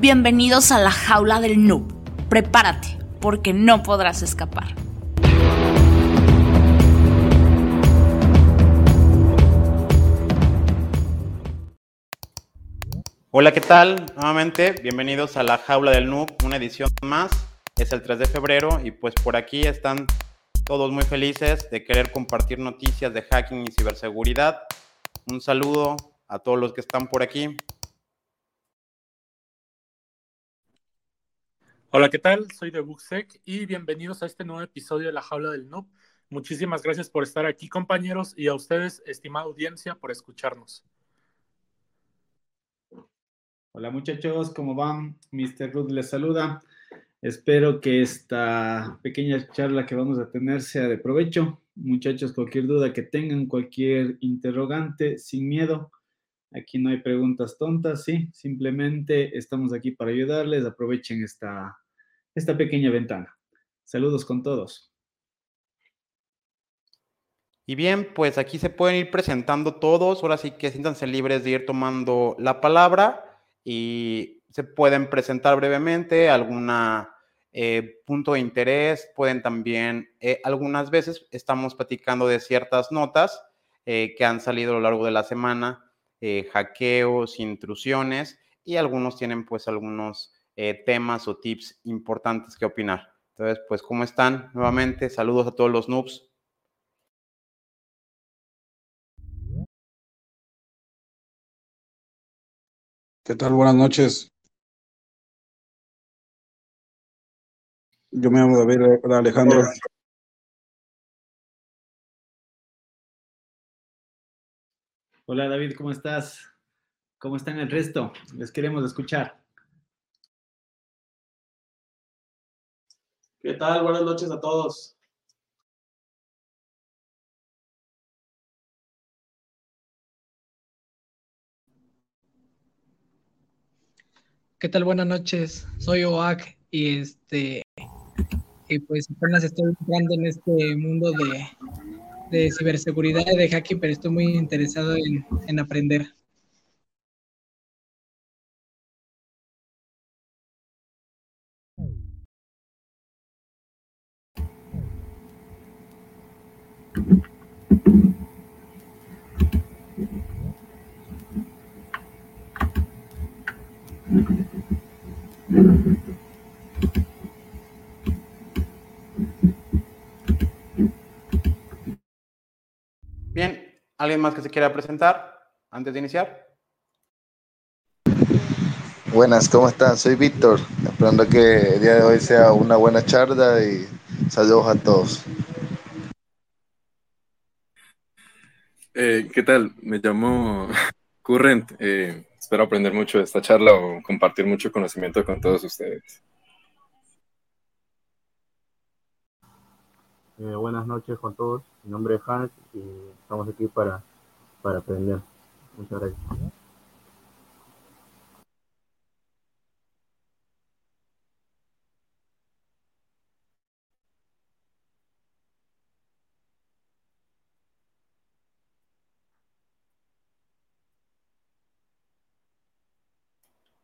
Bienvenidos a la jaula del noob. Prepárate, porque no podrás escapar. Hola, ¿qué tal? Nuevamente, bienvenidos a la jaula del noob, una edición más. Es el 3 de febrero y pues por aquí están todos muy felices de querer compartir noticias de hacking y ciberseguridad. Un saludo a todos los que están por aquí. Hola, ¿qué tal? Soy de Bugsec y bienvenidos a este nuevo episodio de La Jaula del Noob. Muchísimas gracias por estar aquí, compañeros, y a ustedes, estimada audiencia, por escucharnos. Hola muchachos, ¿cómo van? Mr. Ruth les saluda. Espero que esta pequeña charla que vamos a tener sea de provecho. Muchachos, cualquier duda que tengan, cualquier interrogante, sin miedo, Aquí no hay preguntas tontas, sí, simplemente estamos aquí para ayudarles. Aprovechen esta, esta pequeña ventana. Saludos con todos. Y bien, pues aquí se pueden ir presentando todos. Ahora sí que siéntanse libres de ir tomando la palabra y se pueden presentar brevemente alguna eh, punto de interés. Pueden también, eh, algunas veces estamos platicando de ciertas notas eh, que han salido a lo largo de la semana eh, hackeos, intrusiones y algunos tienen pues algunos eh, temas o tips importantes que opinar. Entonces, pues, ¿cómo están? Nuevamente, saludos a todos los noobs. ¿Qué tal? Buenas noches. Yo me llamo David Alejandro. Hola David, ¿cómo estás? ¿Cómo están el resto? Les queremos escuchar. ¿Qué tal? Buenas noches a todos. ¿Qué tal? Buenas noches. Soy OAK y este y pues apenas estoy entrando en este mundo de, de ciberseguridad de hacking, pero estoy muy interesado en, en aprender. Bien, ¿alguien más que se quiera presentar antes de iniciar? Buenas, ¿cómo están? Soy Víctor, esperando que el día de hoy sea una buena charla y saludos a todos. Eh, ¿Qué tal? Me llamo Current. Eh, espero aprender mucho de esta charla o compartir mucho conocimiento con todos ustedes. Eh, buenas noches con todos. Mi nombre es Hans y estamos aquí para, para aprender. Muchas gracias.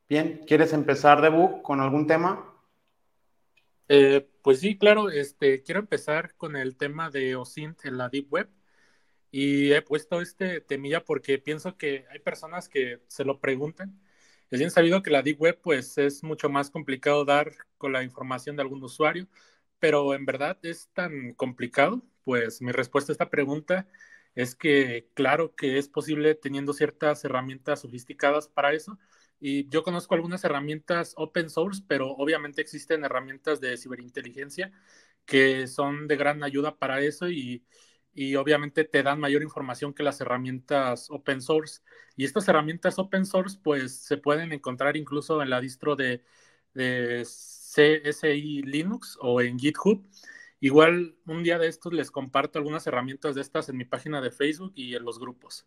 Bien, ¿quieres empezar, Debu, con algún tema? Eh, pues sí, claro, este, quiero empezar con el tema de OSINT en la Deep Web. Y he puesto este temilla porque pienso que hay personas que se lo preguntan. Es bien sabido que la Deep Web pues es mucho más complicado dar con la información de algún usuario, pero en verdad es tan complicado. Pues mi respuesta a esta pregunta es que claro que es posible teniendo ciertas herramientas sofisticadas para eso, y yo conozco algunas herramientas open source, pero obviamente existen herramientas de ciberinteligencia que son de gran ayuda para eso y, y obviamente te dan mayor información que las herramientas open source. Y estas herramientas open source pues se pueden encontrar incluso en la distro de, de CSI Linux o en GitHub. Igual un día de estos les comparto algunas herramientas de estas en mi página de Facebook y en los grupos.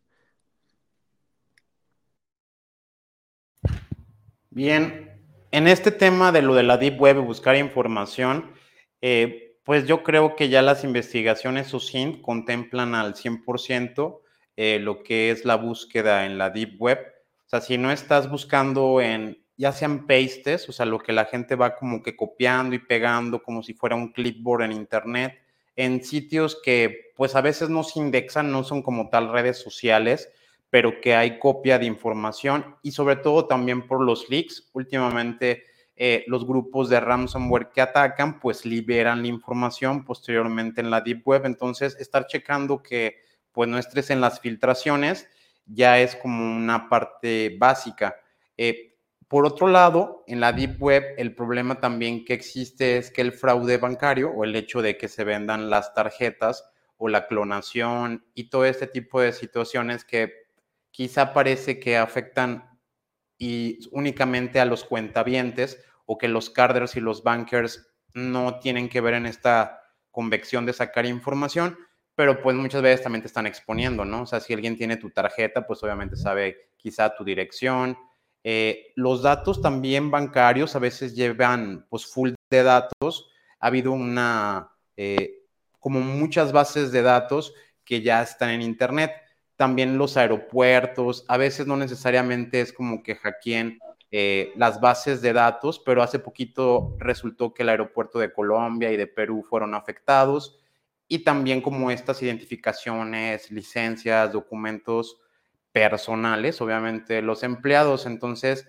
Bien, en este tema de lo de la Deep Web y buscar información, eh, pues yo creo que ya las investigaciones SUSINT contemplan al 100% eh, lo que es la búsqueda en la Deep Web. O sea, si no estás buscando en ya sean pastes, o sea, lo que la gente va como que copiando y pegando como si fuera un clipboard en internet, en sitios que pues a veces no se indexan, no son como tal redes sociales, pero que hay copia de información y sobre todo también por los leaks. Últimamente eh, los grupos de ransomware que atacan pues liberan la información posteriormente en la deep web, entonces estar checando que pues no estés en las filtraciones ya es como una parte básica. Eh, por otro lado, en la Deep Web, el problema también que existe es que el fraude bancario o el hecho de que se vendan las tarjetas o la clonación y todo este tipo de situaciones que quizá parece que afectan y únicamente a los cuentavientes o que los carders y los bankers no tienen que ver en esta convección de sacar información, pero pues muchas veces también te están exponiendo, ¿no? O sea, si alguien tiene tu tarjeta, pues obviamente sabe quizá tu dirección. Eh, los datos también bancarios a veces llevan pues full de datos. Ha habido una, eh, como muchas bases de datos que ya están en Internet. También los aeropuertos, a veces no necesariamente es como que hackeen eh, las bases de datos, pero hace poquito resultó que el aeropuerto de Colombia y de Perú fueron afectados y también como estas identificaciones, licencias, documentos personales, obviamente los empleados. Entonces,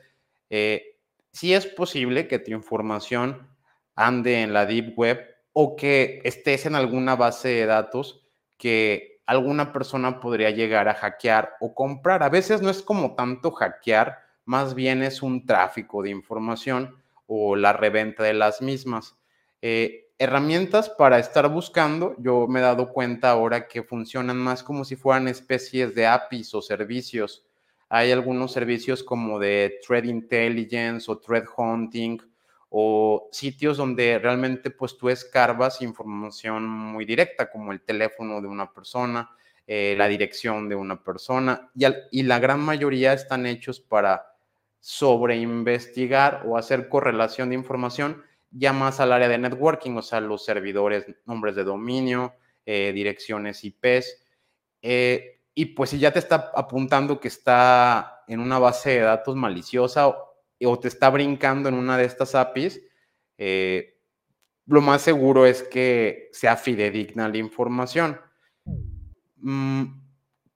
eh, sí es posible que tu información ande en la Deep Web o que estés en alguna base de datos que alguna persona podría llegar a hackear o comprar. A veces no es como tanto hackear, más bien es un tráfico de información o la reventa de las mismas. Eh, herramientas para estar buscando, yo me he dado cuenta ahora que funcionan más como si fueran especies de APIs o servicios. Hay algunos servicios como de Threat Intelligence o Threat Hunting o sitios donde realmente pues tú escarbas información muy directa como el teléfono de una persona, eh, la dirección de una persona y, la gran mayoría están hechos para sobreinvestigar o hacer correlación de información ya más al área de networking, o sea, los servidores, nombres de dominio, eh, direcciones IPs. Eh, y pues si ya te está apuntando que está en una base de datos maliciosa o, te está brincando en una de estas APIs, eh, lo más seguro es que sea fidedigna la información. Mm,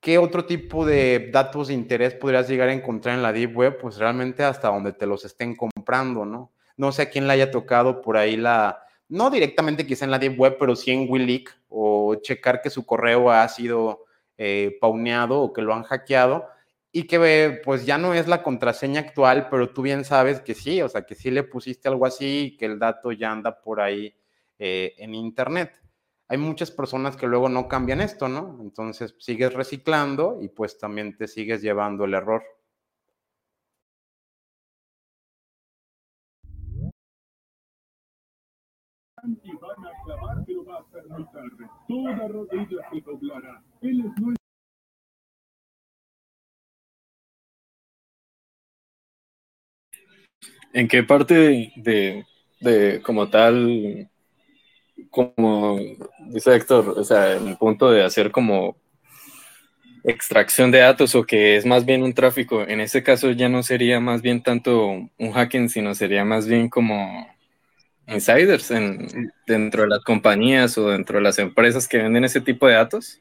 ¿Qué otro tipo de datos de interés podrías llegar a encontrar en la Deep Web? Pues realmente hasta donde te los estén comprando, ¿no? No sé a quién le haya tocado por ahí la, no directamente quizá en la Deep Web, pero sí en Willik o checar que su correo ha sido eh, pauneado o que lo han hackeado y que pues ya no es la contraseña actual, pero tú bien sabes que sí, o sea, que sí le pusiste algo así y que el dato ya anda por ahí eh, en Internet. Hay muchas personas que luego no cambian esto, ¿no? Entonces sigues reciclando y pues también te sigues llevando el error. van a va a muy tarde. Toda rodilla se doblará. Él es. ¿En qué parte de, de, como tal, como dice Héctor, o sea, en el punto de hacer como extracción de datos o que es más bien un tráfico, en ese caso ya no sería más bien tanto un hacking, sino sería más bien como insiders en, dentro de las compañías o dentro de las empresas que venden ese tipo de datos?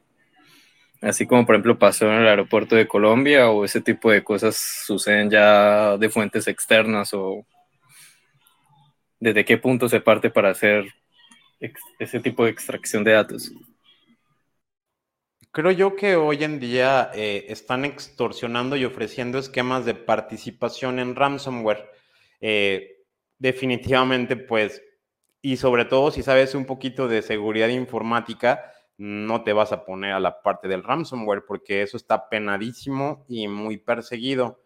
Así como por ejemplo pasó en el aeropuerto de Colombia o ese tipo de cosas suceden ya de fuentes externas o desde qué punto se parte para hacer ese tipo de extracción de datos. Creo yo que hoy en día eh, están extorsionando y ofreciendo esquemas de participación en ransomware. Eh, definitivamente, pues, y sobre todo si sabes un poquito de seguridad informática, no te vas a poner a la parte del ransomware porque eso está penadísimo y muy perseguido.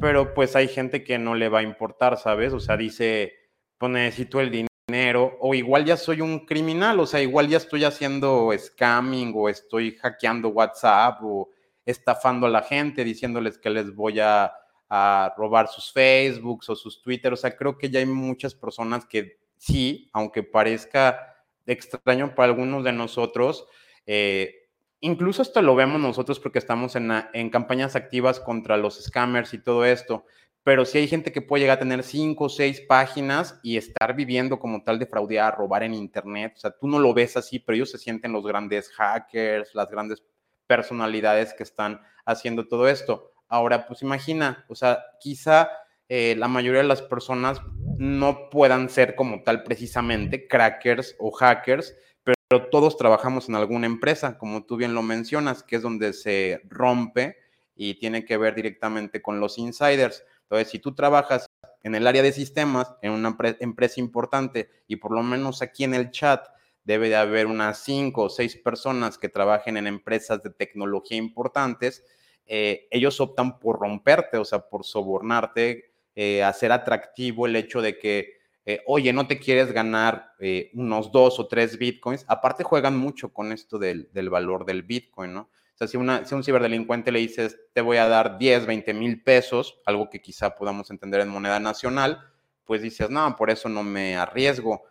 Pero pues hay gente que no le va a importar, ¿sabes? O sea, dice, pues necesito el dinero o igual ya soy un criminal, o sea, igual ya estoy haciendo scamming o estoy hackeando WhatsApp o estafando a la gente diciéndoles que les voy a a robar sus Facebooks o sus Twitter. O sea, creo que ya hay muchas personas que sí, aunque parezca extraño para algunos de nosotros, eh, incluso esto lo vemos nosotros porque estamos en, en campañas activas contra los scammers y todo esto, pero sí hay gente que puede llegar a tener cinco o seis páginas y estar viviendo como tal de fraudear, robar en internet. O sea, tú no lo ves así, pero ellos se sienten los grandes hackers, las grandes personalidades que están haciendo todo esto. Ahora, pues imagina, o sea, quizá eh, la mayoría de las personas no puedan ser como tal precisamente crackers o hackers, pero todos trabajamos en alguna empresa, como tú bien lo mencionas, que es donde se rompe y tiene que ver directamente con los insiders. Entonces, si tú trabajas en el área de sistemas, en una empresa importante, y por lo menos aquí en el chat debe de haber unas cinco o seis personas que trabajen en empresas de tecnología importantes, eh, ellos optan por romperte, o sea, por sobornarte, eh, hacer atractivo el hecho de que, eh, oye, no te quieres ganar unos dos o tres bitcoins. Aparte juegan mucho con esto del, del valor del bitcoin, ¿no? O sea, si, una, si un ciberdelincuente le dices, te voy a dar 10, 20 mil pesos, algo que quizá podamos entender en moneda nacional, pues dices, no, por eso no me arriesgo.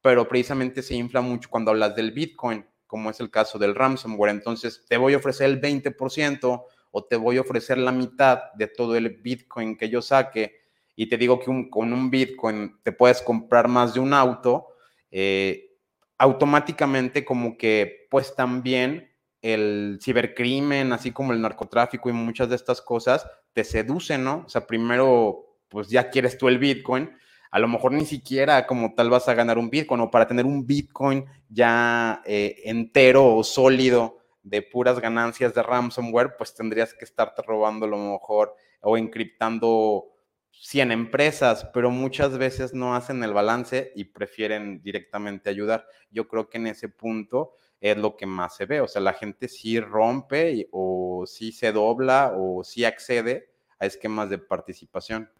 Pero precisamente se infla mucho cuando hablas del Bitcoin, como es el caso del ransomware. Entonces, te voy a ofrecer el 20% o te voy a ofrecer la mitad de todo el Bitcoin que yo saque y te digo que con un Bitcoin te puedes comprar más de un auto, eh, automáticamente como que pues también el cibercrimen, así como el narcotráfico y muchas de estas cosas, te seducen, ¿no? O sea, primero, pues ya quieres tú el Bitcoin, a lo mejor ni siquiera como tal vas a ganar un Bitcoin o para tener un Bitcoin ya eh, entero o sólido de puras ganancias de ransomware, pues tendrías que estarte robando a lo mejor o encriptando 100 empresas, pero muchas veces no hacen el balance y prefieren directamente ayudar. Yo creo que en ese punto es lo que más se ve. O sea, la gente sí rompe o sí se dobla o sí accede a esquemas de participación.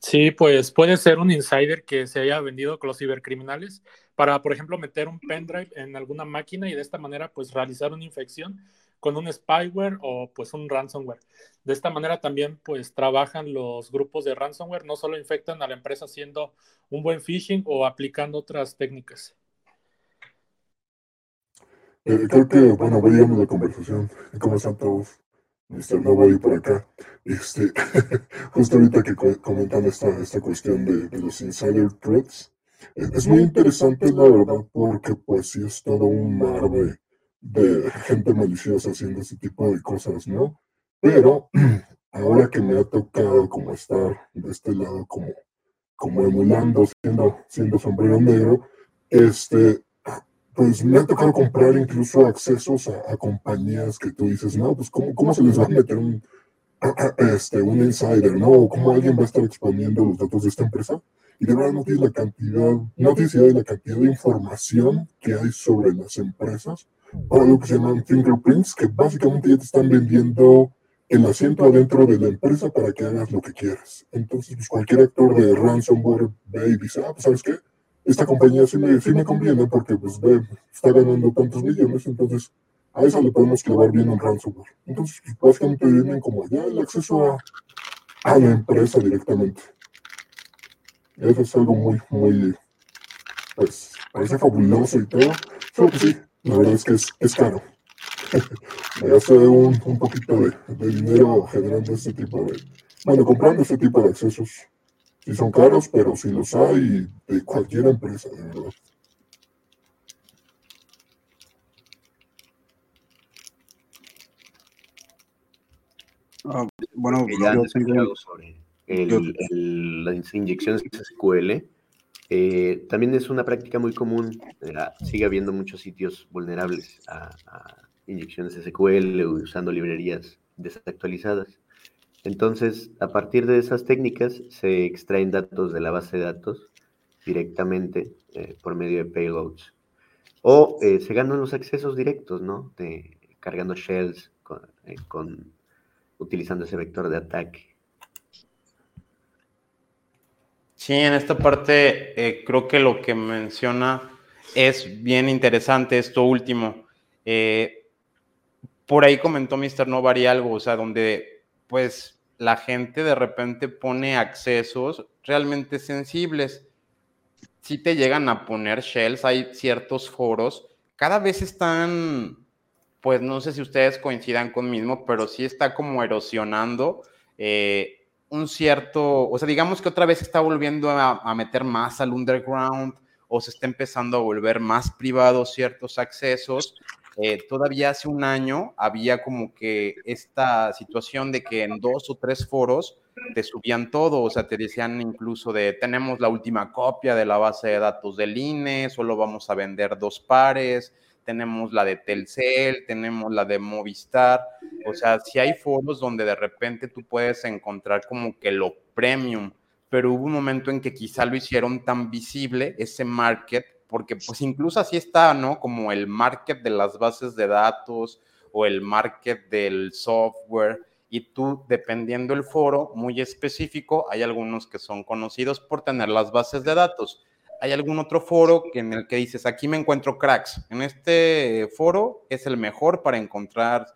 Sí, pues puede ser un insider que se haya vendido con los cibercriminales para, por ejemplo, meter un pendrive en alguna máquina y de esta manera, pues realizar una infección con un spyware o pues un ransomware. De esta manera también pues trabajan los grupos de ransomware, no solo infectan a la empresa haciendo un buen phishing o aplicando otras técnicas. Eh, creo que, bueno, veíamos la conversación. ¿Cómo están todos? Mr. Nobody por acá. Este, justo ahorita que comentan esta, esta cuestión de, los insider threats, es, muy interesante la verdad porque pues sí es todo un mar de, de gente maliciosa haciendo ese tipo de cosas, ¿no? Pero ahora que me ha tocado como estar de este lado como, como emulando, siendo, siendo sombrero negro, este, pues me ha tocado comprar incluso accesos a, compañías que tú dices, no, pues ¿cómo, cómo se les va a meter un, este, un insider, ¿no? ¿Cómo alguien va a estar exponiendo los datos de esta empresa? Y de verdad no tienes la cantidad, no de la cantidad de información que hay sobre las empresas, o que se llaman fingerprints, que básicamente ya te están vendiendo el asiento adentro de la empresa para que hagas lo que quieras. Entonces, pues cualquier actor de ransomware ve y dice, ah, pues ¿sabes qué? esta compañía sí me, sí me conviene porque pues ve, está ganando tantos millones, entonces a eso le podemos clavar bien un ransomware. Entonces, pues, básicamente vienen como ya el acceso a, a la empresa directamente. Eso es algo muy, muy, pues, parece fabuloso y todo, pero pues sí, la verdad es que es, es caro. Me hace un, un poquito de, de dinero generando este tipo de, bueno, comprando este tipo de accesos Sí son caros, pero sí los hay de cualquier empresa, de verdad. Ah, bueno, ya yo tengo... sobre las inyecciones SQL. Eh, también es una práctica muy común. Eh, sigue habiendo muchos sitios vulnerables a, inyecciones SQL usando librerías desactualizadas. Entonces, a partir de esas técnicas se extraen datos de la base de datos directamente eh, por medio de payloads. O eh, se ganan los accesos directos, ¿no? Cargando shells con, utilizando ese vector de ataque. Sí, en esta parte creo que lo que menciona es bien interesante esto último. por ahí comentó Mr. Novari algo, o sea, donde pues la gente de repente pone accesos realmente sensibles. Si te llegan a poner shells, hay ciertos foros, cada vez están, pues no sé si ustedes coincidan conmigo, pero sí está como erosionando eh, un cierto, o sea, digamos que otra vez está volviendo a, meter más al underground o se está empezando a volver más privado ciertos accesos. Eh, todavía hace un año había como que esta situación de que en dos o tres foros te subían todo, o sea, te decían incluso de tenemos la última copia de la base de datos del INE, solo vamos a vender dos pares, tenemos la de Telcel, tenemos la de Movistar, o sea, si hay foros donde de repente tú puedes encontrar como que lo premium, pero hubo un momento en que quizá lo hicieron tan visible ese market, porque pues incluso así está, ¿no? Como el market de las bases de datos o el market del software, y tú, dependiendo el foro muy específico, hay algunos que son conocidos por tener las bases de datos hay algún otro foro en el que dices, aquí me encuentro cracks. En este foro es el mejor para encontrar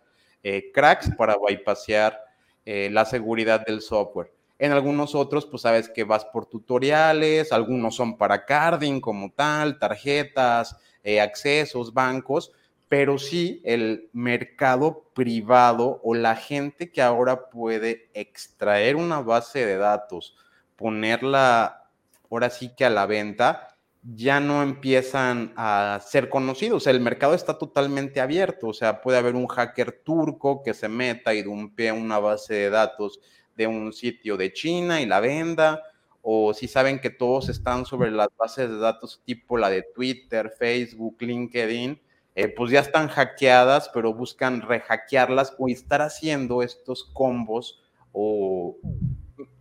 eh, cracks para bypassear eh, la seguridad del software. En algunos otros, pues sabes que vas por tutoriales, algunos son para carding como tal, tarjetas, eh, accesos, bancos, pero sí el mercado privado o la gente que ahora puede extraer una base de datos, ponerla ahora sí que a la venta, ya no empiezan a ser conocidos. El mercado está totalmente abierto. O sea, puede haber un hacker turco que se meta y dumpee una base de datos de un sitio de China y la venda. O si saben que todos están sobre las bases de datos tipo la de Twitter, Facebook, LinkedIn, eh, pues ya están hackeadas, pero buscan rehackearlas o estar haciendo estos combos o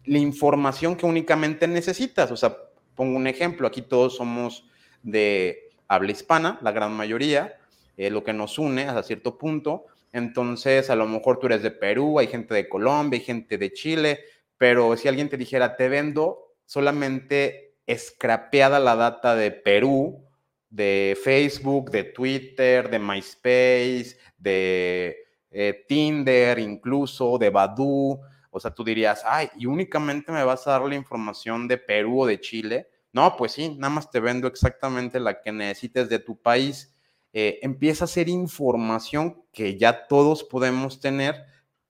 la información que únicamente necesitas. O sea, pongo un ejemplo, aquí todos somos de habla hispana, la gran mayoría, eh, lo que nos une hasta cierto punto. Entonces, a lo mejor tú eres de Perú, hay gente de Colombia, hay gente de Chile, pero si alguien te dijera, te vendo solamente scrapeada la data de Perú, de Facebook, de Twitter, de MySpace, de eh, Tinder, incluso de Badoo, o sea, tú dirías, ay, y únicamente me vas a dar la información de Perú o de Chile. No, pues sí, nada más te vendo exactamente la que necesites de tu país. Eh, empieza a ser información que ya todos podemos tener,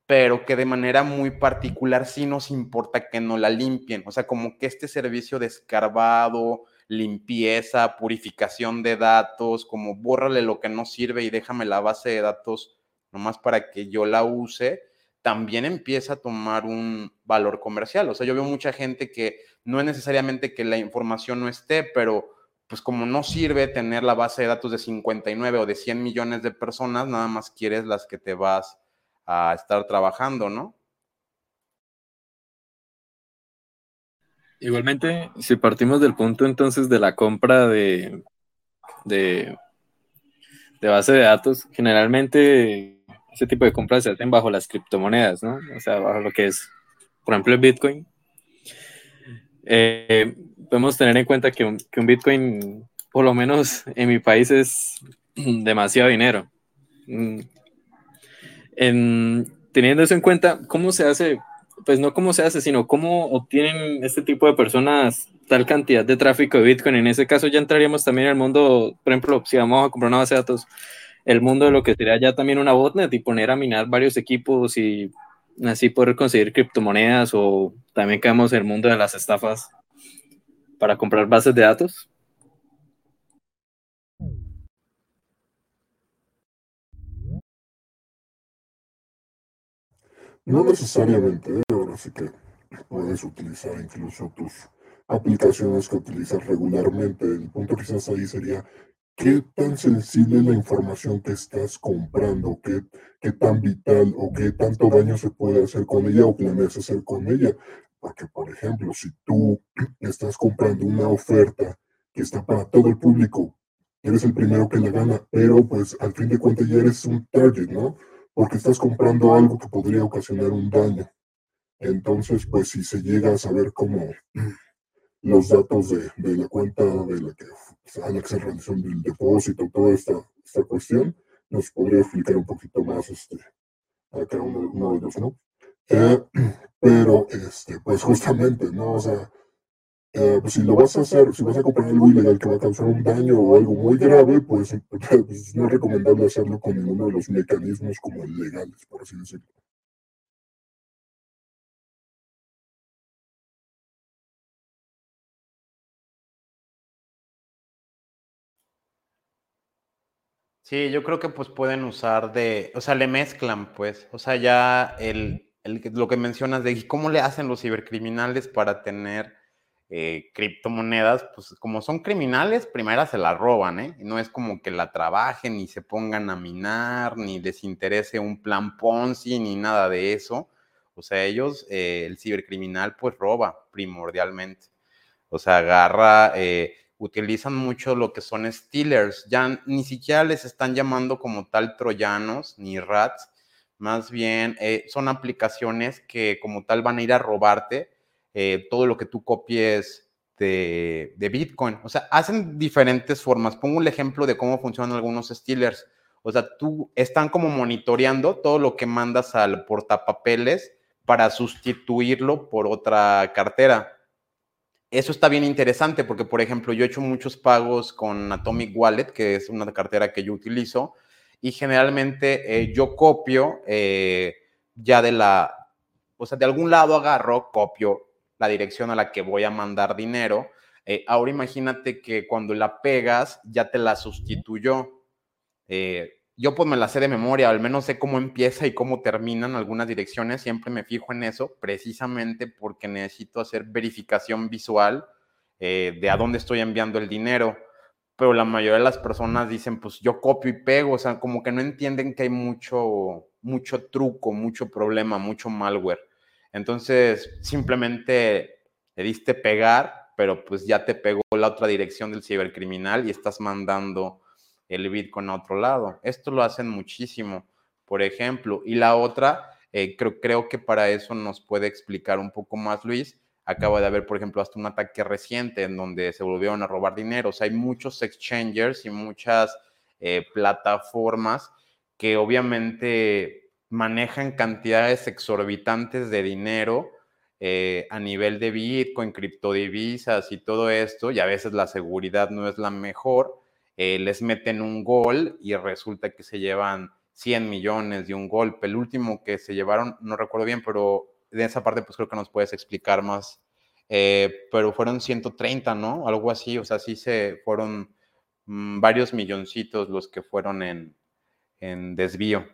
pero que de manera muy particular sí nos importa que no la limpien. O sea, como que este servicio de escarbado, limpieza, purificación de datos, como bórrale lo que no sirve y déjame la base de datos nomás para que yo la use también empieza a tomar un valor comercial. O sea, yo veo mucha gente que no es necesariamente que la información no esté, pero pues como no sirve tener la base de datos de 59 o de 100 millones de personas, nada más quieres las que te vas a estar trabajando, ¿no? Igualmente, si partimos del punto entonces de la compra de, de, de base de datos, generalmente ese tipo de compras se hacen bajo las criptomonedas, ¿no? O sea, bajo lo que es, por ejemplo, el Bitcoin. Eh, podemos tener en cuenta que un, que un, Bitcoin, por lo menos en mi país, es demasiado dinero. Mm. En, teniendo eso en cuenta, ¿cómo se hace? Pues no cómo se hace, sino cómo obtienen este tipo de personas tal cantidad de tráfico de Bitcoin. En ese caso ya entraríamos también el mundo, por ejemplo, si vamos a comprar una base de datos, el mundo de lo que sería ya también una botnet y poner a minar varios equipos y así poder conseguir criptomonedas o también caemos en el mundo de las estafas para comprar bases de datos. No necesariamente, ahora sí que puedes utilizar incluso tus aplicaciones que utilizas regularmente. El punto quizás ahí sería qué tan sensible es la información que estás comprando, qué, qué tan vital o qué tanto daño se puede hacer con ella o planeas hacer con ella. Porque, por ejemplo, si tú estás comprando una oferta que está para todo el público, eres el primero que la gana, pero pues al fin de cuentas ya eres un target, ¿no? Porque estás comprando algo que podría ocasionar un daño. Entonces, pues si se llega a saber cómo los datos de, de la cuenta de la que, a la que se realizó el depósito, toda esta, esta cuestión, nos podría explicar un poquito más este, a cada uno, de ellos, ¿no? Eh, pero, este, pues justamente, ¿no? O sea, eh, pues si lo vas a hacer, si vas a comprar algo ilegal que va a causar un daño o algo muy grave, pues, pues no es recomendable hacerlo con ninguno de los mecanismos como legales, por así decirlo. Sí, yo creo que pues pueden usar de, o sea, le mezclan pues, o sea, ya el, el lo que mencionas de cómo le hacen los cibercriminales para tener eh, criptomonedas, pues como son criminales, primero se la roban, ¿eh? No es como que la trabajen ni se pongan a minar, ni les interese un plan Ponzi, ni nada de eso. O sea, ellos, eh, el cibercriminal, pues roba primordialmente. O sea, agarra, eh, utilizan mucho lo que son stealers. Ya ni siquiera les están llamando como tal troyanos ni rats. Más bien son aplicaciones que como tal van a ir a robarte eh, todo lo que tú copies de, Bitcoin. O sea, hacen diferentes formas. Pongo un ejemplo de cómo funcionan algunos stealers. O sea, tú están como monitoreando todo lo que mandas al portapapeles para sustituirlo por otra cartera. Eso está bien interesante porque, por ejemplo, yo he hecho muchos pagos con Atomic Wallet, que es una cartera que yo utilizo, y generalmente eh, yo copio eh, ya de la, o sea, de algún lado agarro, copio la dirección a la que voy a mandar dinero. Eh, ahora imagínate que cuando la pegas ya te la sustituyó. Yo pues me la sé de memoria, al menos sé cómo empieza y cómo terminan algunas direcciones, siempre me fijo en eso, precisamente porque necesito hacer verificación visual eh, de a dónde estoy enviando el dinero. Pero la mayoría de las personas dicen, pues yo copio y pego, o sea, como que no entienden que hay mucho, mucho truco, mucho problema, mucho malware. Entonces, simplemente le diste pegar, pero pues ya te pegó la otra dirección del cibercriminal y estás mandando el Bitcoin a otro lado. Esto lo hacen muchísimo, por ejemplo. Y la otra, eh, creo, creo que para eso nos puede explicar un poco más Luis. Acaba de haber, por ejemplo, hasta un ataque reciente en donde se volvieron a robar dinero. O sea, hay muchos exchangers y muchas eh, plataformas que obviamente manejan cantidades exorbitantes de dinero eh, a nivel de Bitcoin, criptodivisas y todo esto, y a veces la seguridad no es la mejor, eh, les meten un gol y resulta que se llevan 100 millones de un golpe. El último que se llevaron, no recuerdo bien, pero de esa parte pues creo que nos puedes explicar más, eh, pero fueron 130, ¿no? Algo así, o sea, sí se fueron mm, varios milloncitos los que fueron en, en desvío.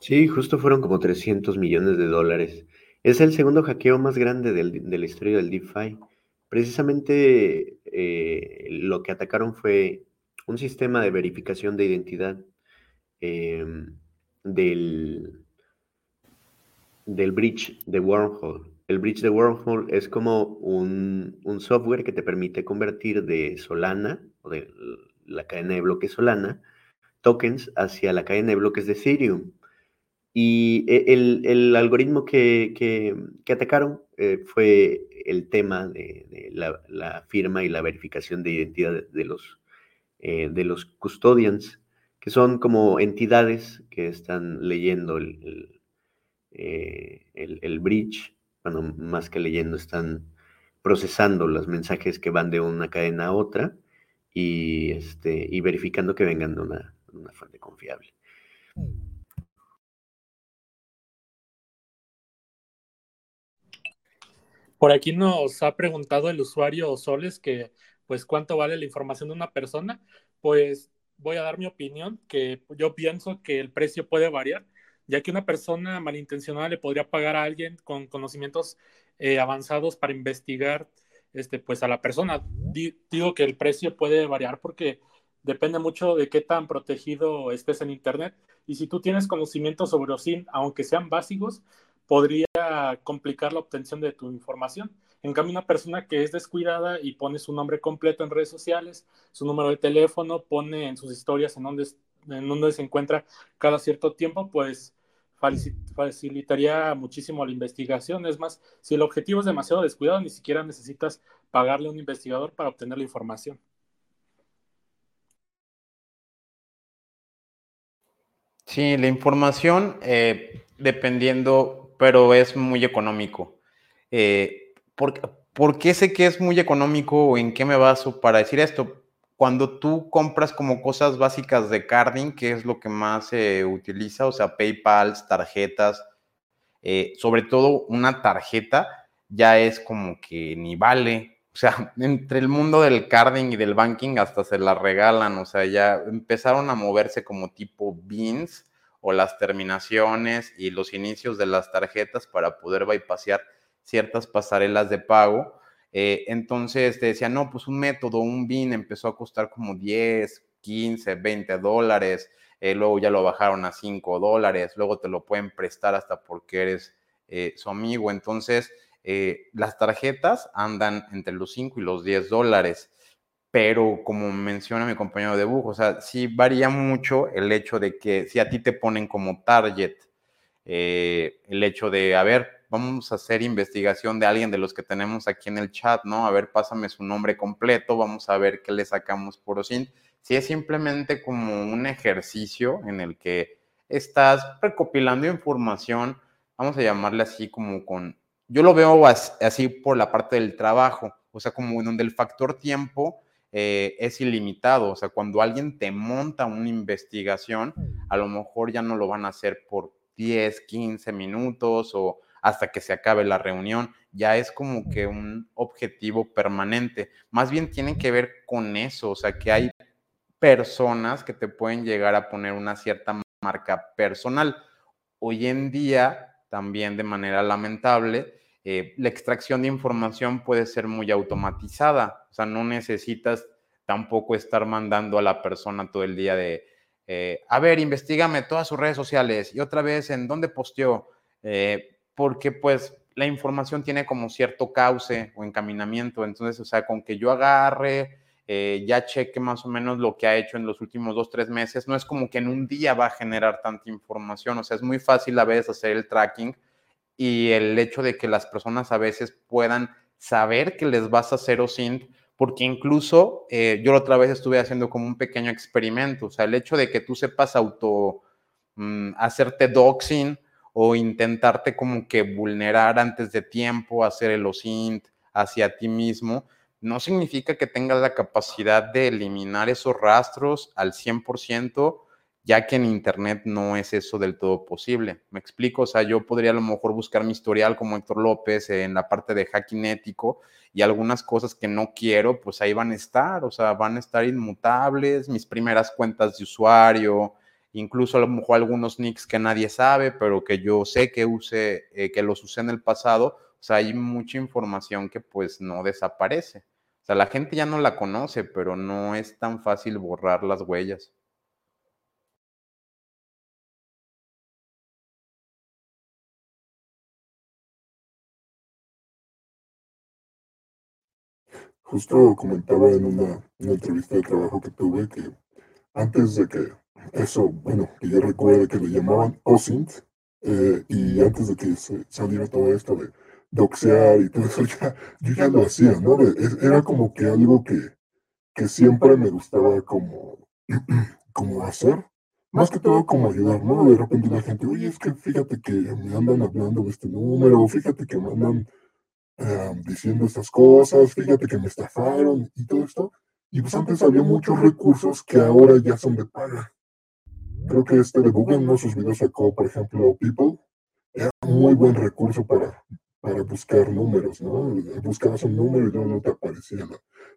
Sí, justo fueron como 300 millones de dólares. Es el segundo hackeo más grande de la historia del DeFi. Precisamente eh, lo que atacaron fue un sistema de verificación de identidad em, del, del bridge de Wormhole. El bridge de Wormhole es como un, un, software que te permite convertir de Solana o de la cadena de bloques Solana tokens hacia la cadena de bloques de Ethereum. Y e, el, algoritmo que, atacaron eh, fue el tema de, la, firma y la verificación de identidad de los, eh, de los custodians, que son como entidades que están leyendo el, eh, bridge, bueno, más que leyendo, están procesando los mensajes que van de una cadena a otra y, este, y verificando que vengan de una, una fuente confiable. Por aquí nos ha preguntado el usuario Soles que, pues, cuánto vale la información de una persona. Pues voy a dar mi opinión, que yo pienso que el precio puede variar, ya que una persona malintencionada le podría pagar a alguien con conocimientos eh, avanzados para investigar, este, pues, a la persona. digo que el precio puede variar porque depende mucho de qué tan protegido estés en Internet. Y si tú tienes conocimientos sobre OSIN, aunque sean básicos, podría complicar la obtención de tu información. En cambio, una persona que es descuidada y pone su nombre completo en redes sociales, su número de teléfono, pone en sus historias en dónde, en dónde se encuentra cada cierto tiempo, pues facilitaría muchísimo la investigación. Es más, si el objetivo es demasiado descuidado, ni siquiera necesitas pagarle a un investigador para obtener la información. Sí, la información, eh, dependiendo pero es muy económico. Eh, ¿por, qué sé que es muy económico o en qué me baso para decir esto? Cuando tú compras como cosas básicas de carding, que es lo que más se utiliza, o sea, PayPal, tarjetas, eh, sobre todo una tarjeta, ya es como que ni vale. sea, entre el mundo del carding y del banking hasta se la regalan, o sea, ya empezaron a moverse como tipo beans o las terminaciones y los inicios de las tarjetas para poder bypassear ciertas pasarelas de pago. Eh, entonces te decía, no, pues un método, un BIN empezó a costar como 10, 15, 20 dólares, eh, luego ya lo bajaron a 5 dólares, luego te lo pueden prestar hasta porque eres eh, su amigo. Entonces, las tarjetas andan entre los 5 y los 10 dólares pero como menciona mi compañero de dibujo, o sea, sí varía mucho el hecho de que si a ti te ponen como target, eh, el hecho de, a ver, vamos a hacer investigación de alguien de los que tenemos aquí en el chat, ¿no? A ver, pásame su nombre completo, vamos a ver qué le sacamos por OSINT. Si es simplemente como un ejercicio en el que estás recopilando información, vamos a llamarle así como con, yo lo veo así por la parte del trabajo, o sea, como donde el factor tiempo eh, es ilimitado. O sea, cuando alguien te monta una investigación, a lo mejor ya no lo van a hacer por 10, 15 minutos o hasta que se acabe la reunión. Ya es como que un objetivo permanente. Más bien tiene que ver con eso, o sea, que hay personas que te pueden llegar a poner una cierta marca personal. Hoy en día, también de manera lamentable, eh, la extracción de información puede ser muy automatizada, o sea, no necesitas tampoco estar mandando a la persona todo el día de, eh, a ver, investigame todas sus redes sociales y otra vez en dónde posteó, eh, porque pues la información tiene como cierto cauce o encaminamiento, entonces, o sea, con que yo agarre, ya cheque más o menos lo que ha hecho en los últimos dos, tres meses, no es como que en un día va a generar tanta información, o sea, es muy fácil a veces hacer el tracking y el hecho de que las personas a veces puedan saber que les vas a hacer OSINT, porque incluso eh, yo la otra vez estuve haciendo como un pequeño experimento, o sea, el hecho de que tú sepas auto mm, hacerte doxing o intentarte como que vulnerar antes de tiempo, hacer el OSINT hacia ti mismo, no significa que tengas la capacidad de eliminar esos rastros al 100%, ya que en Internet no es eso del todo posible. Me explico, o sea, yo podría a lo mejor buscar mi historial como Héctor López en la parte de hacking ético y algunas cosas que no quiero, pues ahí van a estar, o sea, van a estar inmutables, mis primeras cuentas de usuario, incluso a lo mejor algunos nicks que nadie sabe, pero que yo sé que use, eh, que los usé en el pasado, o sea, hay mucha información que pues no desaparece. O sea, la gente ya no la conoce, pero no es tan fácil borrar las huellas. Justo comentaba en una, entrevista de trabajo que tuve que antes de que eso, bueno, que yo recuerdo que le llamaban OSINT, eh, y antes de que se saliera todo esto de doxear y todo eso, ya, yo ya lo hacía, ¿no? era como que algo que, que siempre me gustaba como, como hacer, más que todo como ayudar, ¿no? De repente la gente, oye, es que fíjate que me andan hablando de este número, fíjate que me andan Em, diciendo estas cosas, fíjate que me estafaron y todo esto. Y pues antes había muchos recursos que ahora ya son de paga. Creo que este de Google, ¿no? Sus videos sacó, por ejemplo, People. Era muy buen recurso para, para buscar números, ¿no? Buscabas un número y no te aparecía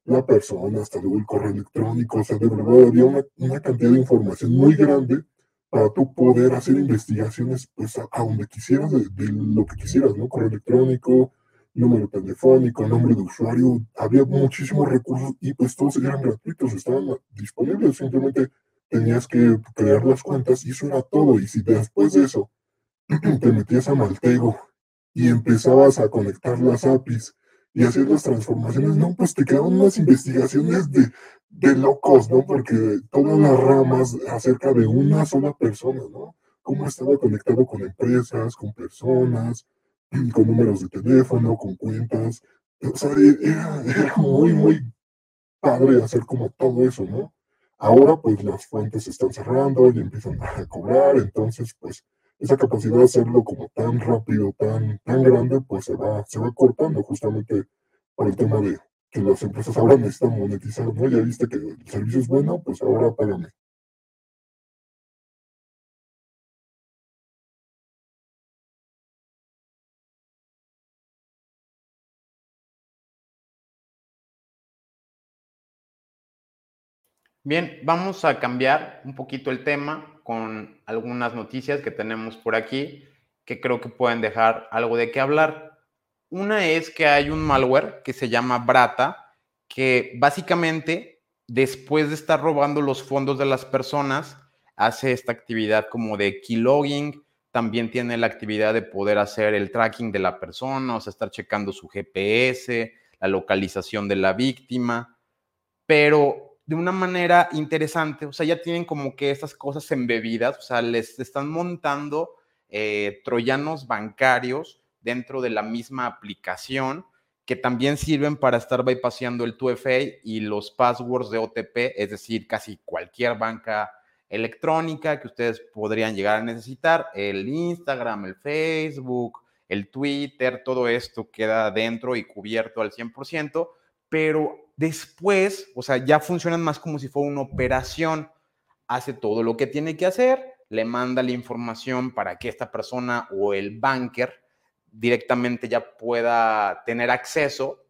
la, persona, hasta luego el correo electrónico. O sea, de verdad había una, una cantidad de información muy grande para tú poder hacer investigaciones pues a, donde quisieras, de, de, lo que quisieras, ¿no? Correo electrónico, número telefónico, nombre de usuario, había muchísimos recursos y pues todos eran gratuitos, estaban disponibles, simplemente tenías que crear las cuentas y eso era todo. Y si después de eso te metías a Maltego y empezabas a conectar las APIs y hacer las transformaciones, no, pues te quedaban unas investigaciones de, de locos, ¿no? Porque todas las ramas acerca de una sola persona, ¿no? Cómo estaba conectado con empresas, con personas, con números de teléfono, con cuentas. O sea, e-, era, era muy, muy padre hacer como todo eso, ¿no? Ahora pues las fuentes se están cerrando y empiezan a cobrar, entonces pues esa capacidad de hacerlo como tan rápido, tan, tan grande, pues se va, se va cortando justamente por el tema de que las empresas ahora necesitan monetizar, ¿no? Ya viste que el servicio es bueno, pues ahora págame. Bien, vamos a cambiar un poquito el tema con algunas noticias que tenemos por aquí que creo que pueden dejar algo de qué hablar. Una es que hay un malware que se llama Brata, que básicamente después de estar robando los fondos de las personas, hace esta actividad como de keylogging, también tiene la actividad de poder hacer el tracking de la persona, o sea, estar checando su GPS, la localización de la víctima, pero de una manera interesante, o sea, ya tienen como que estas cosas embebidas, o sea, les están montando eh, troyanos bancarios dentro de la misma aplicación que también sirven para estar bypassando el 2FA y los passwords de OTP, es decir, casi cualquier banca electrónica que ustedes podrían llegar a necesitar, el Instagram, el Facebook, el Twitter, todo esto queda dentro y cubierto al 100%, pero Después, o sea, ya funcionan más como si fuera una operación. Hace todo lo que tiene que hacer, le manda la información para que esta persona o el banker directamente ya pueda tener acceso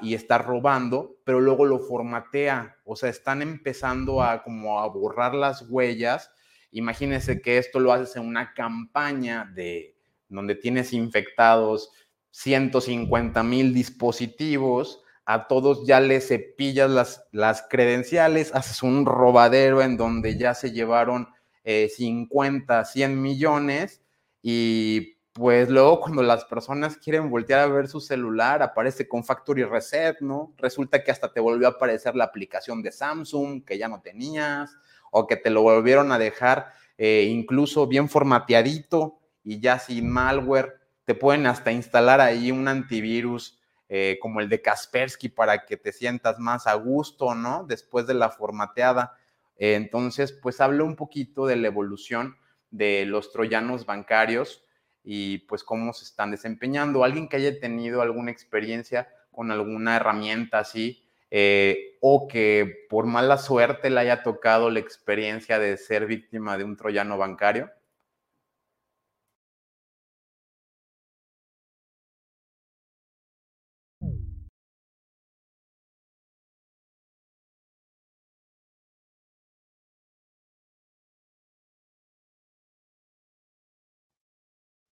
y estar robando, pero luego lo formatea. O sea, están empezando a como a borrar las huellas. Imagínense que esto lo haces en una campaña de donde tienes infectados 150 mil dispositivos a todos ya les cepillas las, las credenciales, haces un robadero en donde ya se llevaron 50, eh, 100 millones y pues luego cuando las personas quieren voltear a ver su celular, aparece con Factory Reset, ¿no? Resulta que hasta te volvió a aparecer la aplicación de Samsung que ya no tenías, o que te lo volvieron a dejar eh, incluso bien formateadito y ya sin malware. Te pueden hasta instalar ahí un antivirus eh, como el de Kaspersky para que te sientas más a gusto, ¿no? Después de la formateada. entonces, pues hablo un poquito de la evolución de los troyanos bancarios y pues cómo se están desempeñando. Alguien que haya tenido alguna experiencia con alguna herramienta así eh, o que por mala suerte le haya tocado la experiencia de ser víctima de un troyano bancario.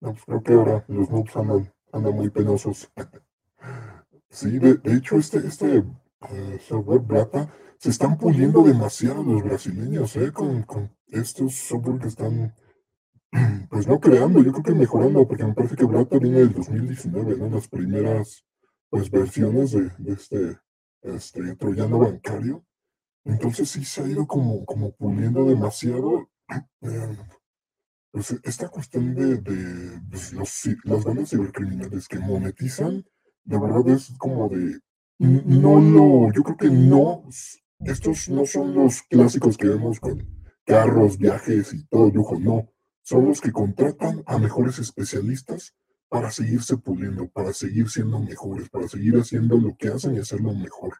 No, pues creo que ahora los noobs andan, andan muy penosos. sí, de, hecho, este, este eh, software Brata se están puliendo demasiado los brasileños, ¿eh? Con, con estos software que están, pues no creando, yo creo que mejorando, porque me parece que Brata viene del 2019, ¿no? Las primeras, pues, versiones de, de este, este troyano bancario. Entonces sí se ha ido como, como puliendo demasiado. Eh, pues esta cuestión de, pues, los, las bandas cibercriminales que monetizan, de verdad es como de, no no, yo creo que no, estos no son los clásicos que vemos con carros, viajes y todo lujo, no, son los que contratan a mejores especialistas para seguirse puliendo, para seguir siendo mejores, para seguir haciendo lo que hacen y hacerlo mejor.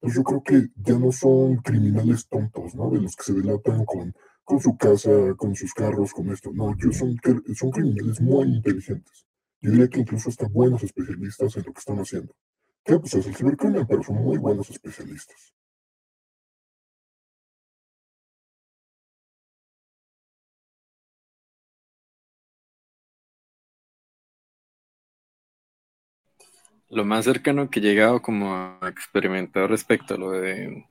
Entonces yo creo que ya no son criminales tontos, ¿no? De los que se delatan con con su casa, con sus carros, con esto. No, yo son, son criminales muy inteligentes. Yo diría que incluso hasta buenos especialistas en lo que están haciendo. Que pues es el cibercrimen, pero son muy buenos especialistas. Lo más cercano que he llegado como a experimentar respecto a lo de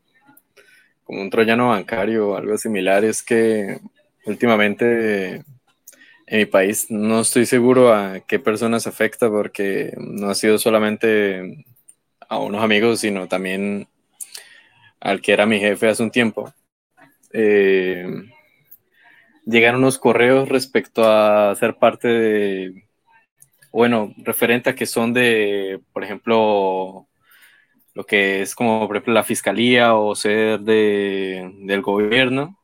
un troyano bancario o algo similar, es que últimamente en mi país no estoy seguro a qué personas afecta porque no ha sido solamente a unos amigos, sino también al que era mi jefe hace un tiempo. Eh, llegan unos correos respecto a ser parte de, bueno, referente a que son de, por ejemplo, lo que es como por ejemplo la fiscalía o ser de, del gobierno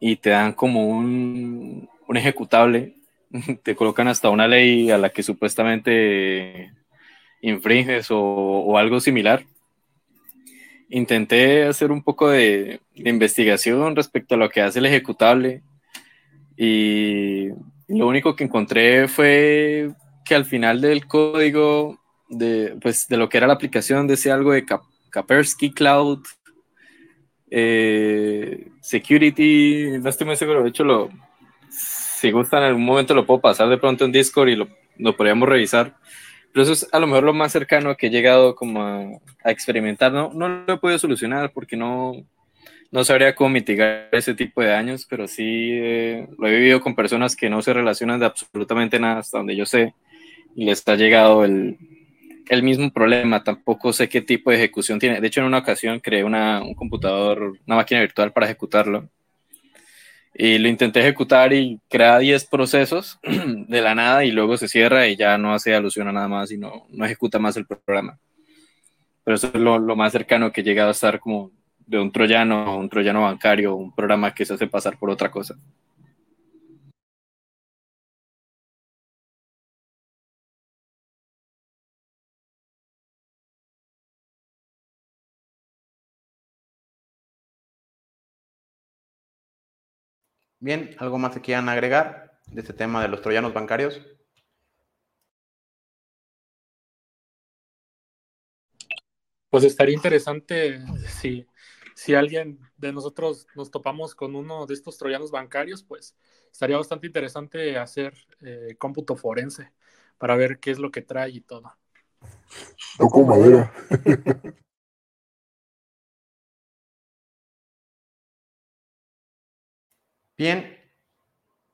y te dan como un, un ejecutable, te colocan hasta una ley a la que supuestamente infringes o, o algo similar. Intenté hacer un poco de, de, investigación respecto a lo que hace el ejecutable y lo único que encontré fue que al final del código de, pues, de lo que era la aplicación, decía algo de Kaspersky Cloud, Eh, security, no estoy muy seguro, de hecho, lo, si gustan en algún momento lo puedo pasar de pronto en Discord y lo, lo podríamos revisar. Pero eso es a lo mejor lo más cercano que he llegado como a, experimentar. No, no lo he podido solucionar porque no, no sabría cómo mitigar ese tipo de daños, pero sí eh, lo he vivido con personas que no se relacionan de absolutamente nada hasta donde yo sé y les ha llegado el, el mismo problema. Tampoco sé qué tipo de ejecución tiene. De hecho, en una ocasión creé una, un computador, una máquina virtual para ejecutarlo. Y lo intenté ejecutar y crea 10 procesos de la nada y luego se cierra y ya no hace alusión a nada más y no, no ejecuta más el programa. Pero eso es lo, lo más cercano que he llegado a estar como de un troyano, un troyano bancario, un programa que se hace pasar por otra cosa. Bien, ¿algo más que quieran agregar de este tema de los troyanos bancarios? Pues estaría interesante si si alguien de nosotros nos topamos con uno de estos troyanos bancarios, pues estaría bastante interesante hacer eh, cómputo forense para ver qué es lo que trae y todo. Toco madera. Bien,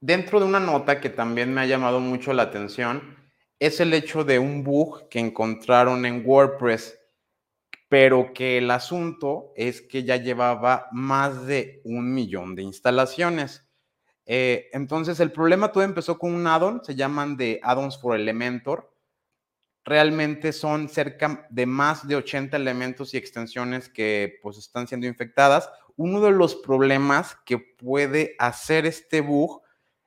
dentro de una nota que también me ha llamado mucho la atención es el hecho de un bug que encontraron en WordPress pero que el asunto es que ya llevaba más de un millón de instalaciones. Eh, entonces, el problema todo empezó con un addon, se llaman de addons for Elementor. Realmente son cerca de más de 80 elementos y extensiones que pues están siendo infectadas. Uno de los problemas que puede hacer este bug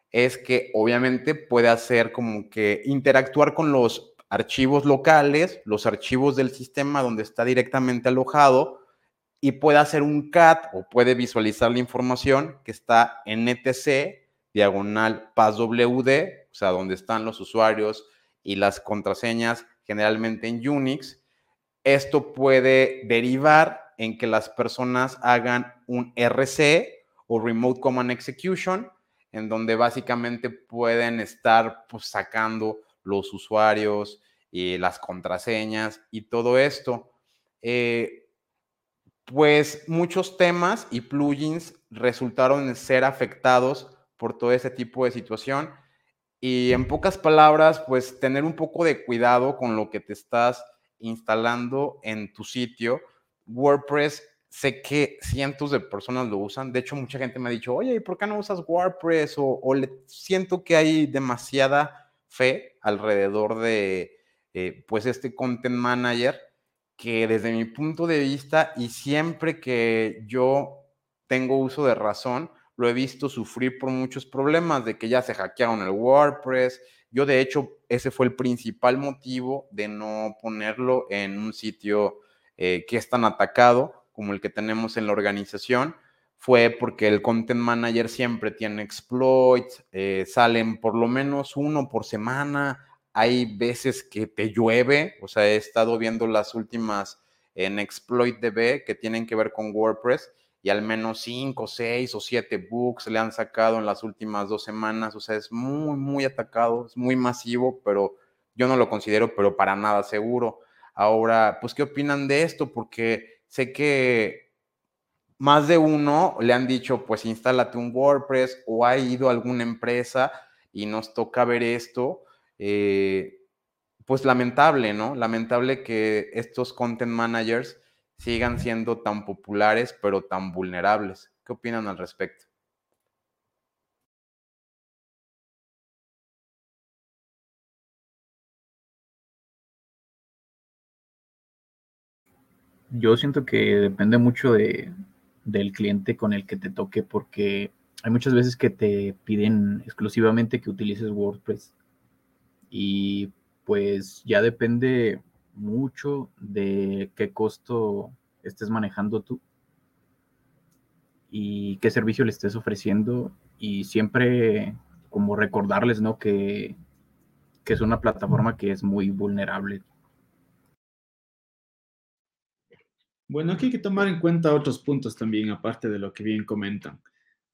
es que obviamente puede hacer como que interactuar con los archivos locales, los archivos del sistema donde está directamente alojado y puede hacer un CAT o puede visualizar la información que está en etc diagonal passwd, o sea, donde están los usuarios y las contraseñas generalmente en Unix. Esto puede derivar en que las personas hagan un RC o Remote Command Execution, en donde básicamente pueden estar pues, sacando los usuarios y las contraseñas y todo esto. Eh, pues muchos temas y plugins resultaron ser afectados por todo ese tipo de situación. Y en pocas palabras, pues tener un poco de cuidado con lo que te estás instalando en tu sitio. WordPress, sé que cientos de personas lo usan. De hecho, mucha gente me ha dicho, oye, ¿y por qué no usas WordPress? O, le, siento que hay demasiada fe alrededor de, eh, pues este content manager que desde mi punto de vista y siempre que yo tengo uso de razón, lo he visto sufrir por muchos problemas de que ya se hackearon el WordPress. Yo de hecho ese fue el principal motivo de no ponerlo en un sitio eh, que es tan atacado como el que tenemos en la organización fue porque el content manager siempre tiene exploits, eh, salen por lo menos uno por semana, hay veces que te llueve, o sea, he estado viendo las últimas en ExploitDB que tienen que ver con WordPress y al menos 5, 6 o 7 bugs le han sacado en las últimas dos semanas, o sea, es muy, muy atacado, es muy masivo, pero yo no lo considero, pero para nada seguro. Ahora, pues, ¿qué opinan de esto? Porque sé que más de uno le han dicho, pues, instálate un WordPress o ha ido a alguna empresa y nos toca ver esto eh, pues lamentable, ¿no? Lamentable que estos content managers sigan siendo tan populares, pero tan vulnerables. ¿Qué opinan al respecto? Yo siento que depende mucho de, del cliente con el que te toque, porque hay muchas veces que te piden exclusivamente que utilices WordPress y pues ya depende mucho de qué costo estés manejando tú y qué servicio le estés ofreciendo y siempre como recordarles, ¿no? Que, que es una plataforma que es muy vulnerable. Bueno, aquí hay que tomar en cuenta otros puntos también, aparte de lo que bien comentan.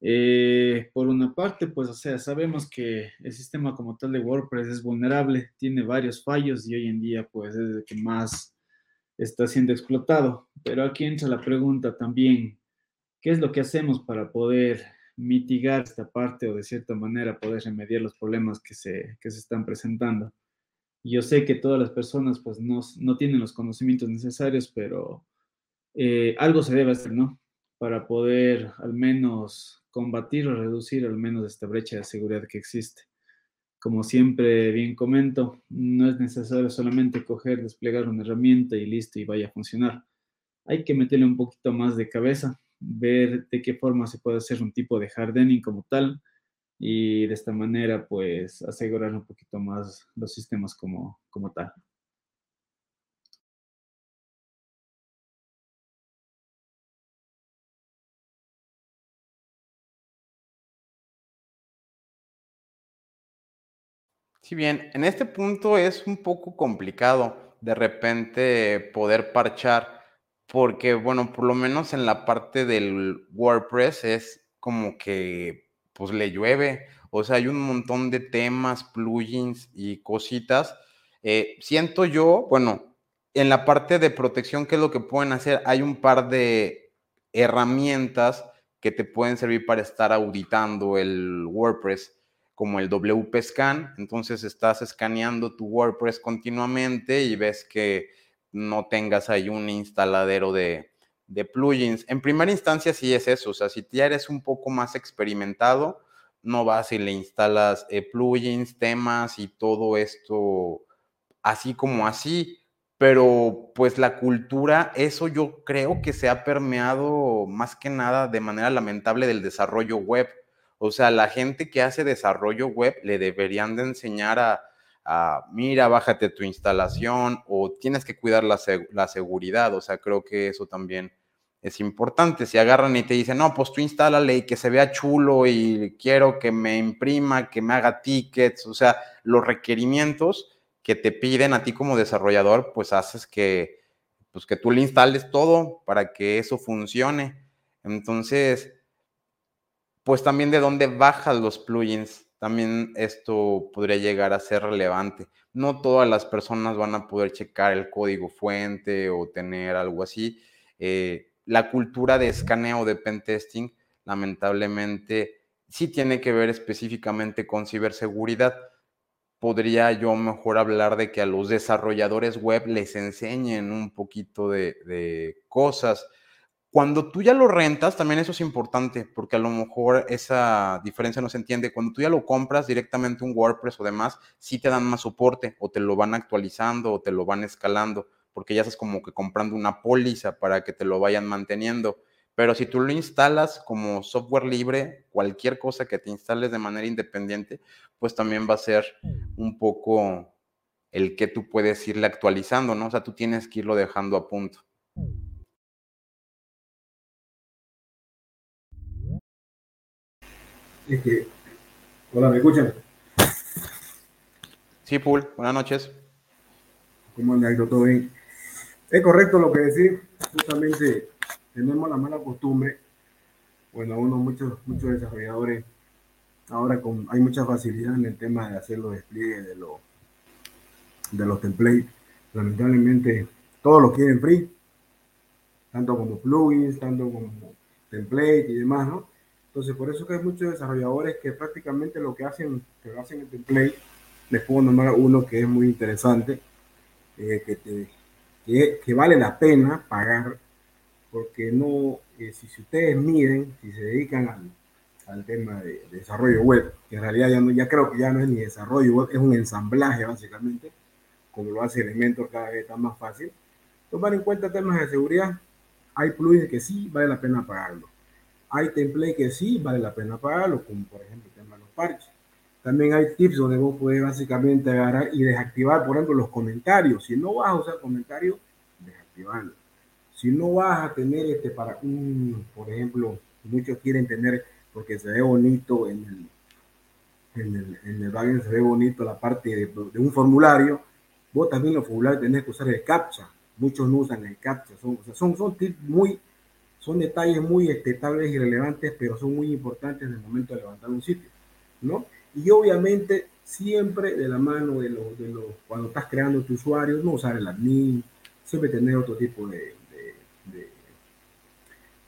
Eh, por una parte, pues, o sea, sabemos que el sistema como tal de WordPress es vulnerable, tiene varios fallos y hoy en día, pues, es el que más está siendo explotado. Pero aquí entra la pregunta también, ¿qué es lo que hacemos para poder mitigar esta parte o de cierta manera poder remediar los problemas que se, que se están presentando? Yo sé que todas las personas, pues, no, no tienen los conocimientos necesarios, pero eh, algo se debe hacer, ¿no? Para poder al menos combatir o reducir al menos esta brecha de seguridad que existe. Como siempre bien comento, no es necesario solamente coger, desplegar una herramienta y listo y vaya a funcionar. Hay que meterle un poquito más de cabeza, ver de qué forma se puede hacer un tipo de hardening como tal y de esta manera pues asegurar un poquito más los sistemas como, como tal. Si bien, en este punto es un poco complicado de repente poder parchar, porque bueno, por lo menos en la parte del WordPress es como que pues le llueve, o sea, hay un montón de temas, plugins y cositas. Eh, siento yo, bueno, en la parte de protección, ¿qué es lo que pueden hacer? Hay un par de herramientas que te pueden servir para estar auditando el WordPress como el WP Scan, entonces estás escaneando tu WordPress continuamente y ves que no tengas ahí un instaladero de, plugins. En primera instancia sí es eso, o sea, si ya eres un poco más experimentado, no vas y le instalas eh, plugins, temas y todo esto así como así, pero pues la cultura, eso yo creo que se ha permeado más que nada de manera lamentable del desarrollo web o sea, la gente que hace desarrollo web le deberían de enseñar a, mira, bájate tu instalación o tienes que cuidar la, seguridad. O sea, creo que eso también es importante. Si agarran y te dicen, no, pues tú instálale y que se vea chulo y quiero que me imprima, que me haga tickets, o sea, los requerimientos que te piden a ti como desarrollador, pues haces que, pues que tú le instales todo para que eso funcione. Entonces, pues también de dónde bajan los plugins. También esto podría llegar a ser relevante. No todas las personas van a poder checar el código fuente o tener algo así. Eh, la cultura de escaneo de pentesting, lamentablemente, sí tiene que ver específicamente con ciberseguridad. Podría yo mejor hablar de que a los desarrolladores web les enseñen un poquito de, de cosas cuando tú ya lo rentas, también eso es importante, porque a lo mejor esa diferencia no se entiende. Cuando tú ya lo compras directamente un WordPress o demás, sí te dan más soporte, o te lo van actualizando, o te lo van escalando, porque ya estás como que comprando una póliza para que te lo vayan manteniendo. Pero si tú lo instalas como software libre, cualquier cosa que te instales de manera independiente, pues también va a ser un poco el que tú puedes irle actualizando, ¿no? O sea, tú tienes que irlo dejando a punto. Que, hola, ¿me escuchan? Sí, Paul, buenas noches. ¿Cómo andan? ¿Todo bien? Es correcto lo que decís, justamente tenemos la mala costumbre, bueno, uno, muchos, muchos desarrolladores, ahora con, hay mucha facilidad en el tema de hacer los despliegues de, los de los templates, lamentablemente todos lo quieren free, tanto como plugins, tanto como template y demás, ¿no? Entonces, por eso que hay muchos desarrolladores que prácticamente lo que hacen, que lo hacen en template, les puedo nombrar uno que es muy interesante, eh, que, te, que, vale la pena pagar, porque no, eh, si, ustedes miden, si se dedican al, al tema de, desarrollo web, que en realidad ya, no, ya creo que ya no es ni desarrollo web, es un ensamblaje básicamente, como lo hace Elementor cada vez está más fácil. Tomar en cuenta temas de seguridad, hay plugins que sí vale la pena pagarlo hay templates que sí vale la pena pagarlo, como por ejemplo el tema de los parches. También hay tips donde vos puedes básicamente agarrar y desactivar, por ejemplo, los comentarios. Si no vas a usar comentarios, desactivarlo. Si no vas a tener este para un, por ejemplo, muchos quieren tener, porque se ve bonito en el, en el, en se ve bonito la parte de, de un formulario, vos también los formularios tenés que usar el CAPTCHA. muchos no usan el captcha, son, o sea, son, son tips muy, son detalles muy este, tal vez irrelevantes, pero son muy importantes en el momento de levantar un sitio, ¿no? Y obviamente siempre de la mano de los, de los cuando estás creando tu usuario, no usar el admin, siempre tener otro tipo de, de, de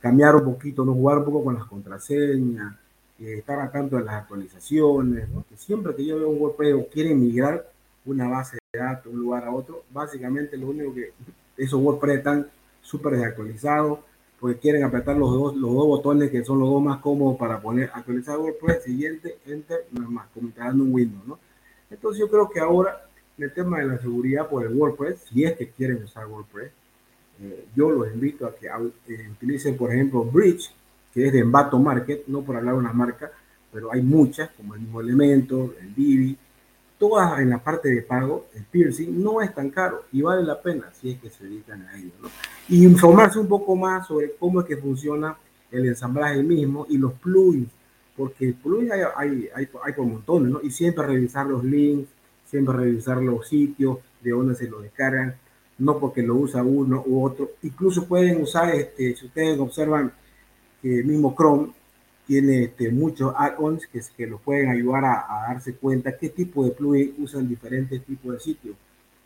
cambiar un poquito, no jugar un poco con las contraseñas, eh, estar al tanto de las actualizaciones, ¿no? que siempre que yo veo un WordPress o quiere migrar una base de datos de un lugar a otro, básicamente lo único que esos WordPress están súper desactualizados, porque quieren apretar los dos, los dos botones que son los dos más cómodos para poner actualizar WordPress, siguiente, enter, nada más, como instalando un Windows, ¿no? Entonces yo creo que ahora el tema de la seguridad por el WordPress, si es que quieren usar WordPress, eh, yo los invito a que eh, utilicen, por ejemplo, Bridge, que es de Envato Market, no por hablar de una marca, pero hay muchas, como el mismo Elemento, el Divi, todas en la parte de pago, el piercing no es tan caro y vale la pena si es que se dedican a ello. ¿no? Y informarse un poco más sobre cómo es que funciona el ensamblaje mismo y los plugins, porque plugins hay, hay, hay, hay por montones, ¿no? Y siempre revisar los links, siempre revisar los sitios de donde se lo descargan, no porque lo usa uno u otro. Incluso pueden usar, este, si ustedes observan que el mismo Chrome tiene este, muchos add-ons que, que los pueden ayudar a, a, darse cuenta qué tipo de plugin usan diferentes tipos de sitios.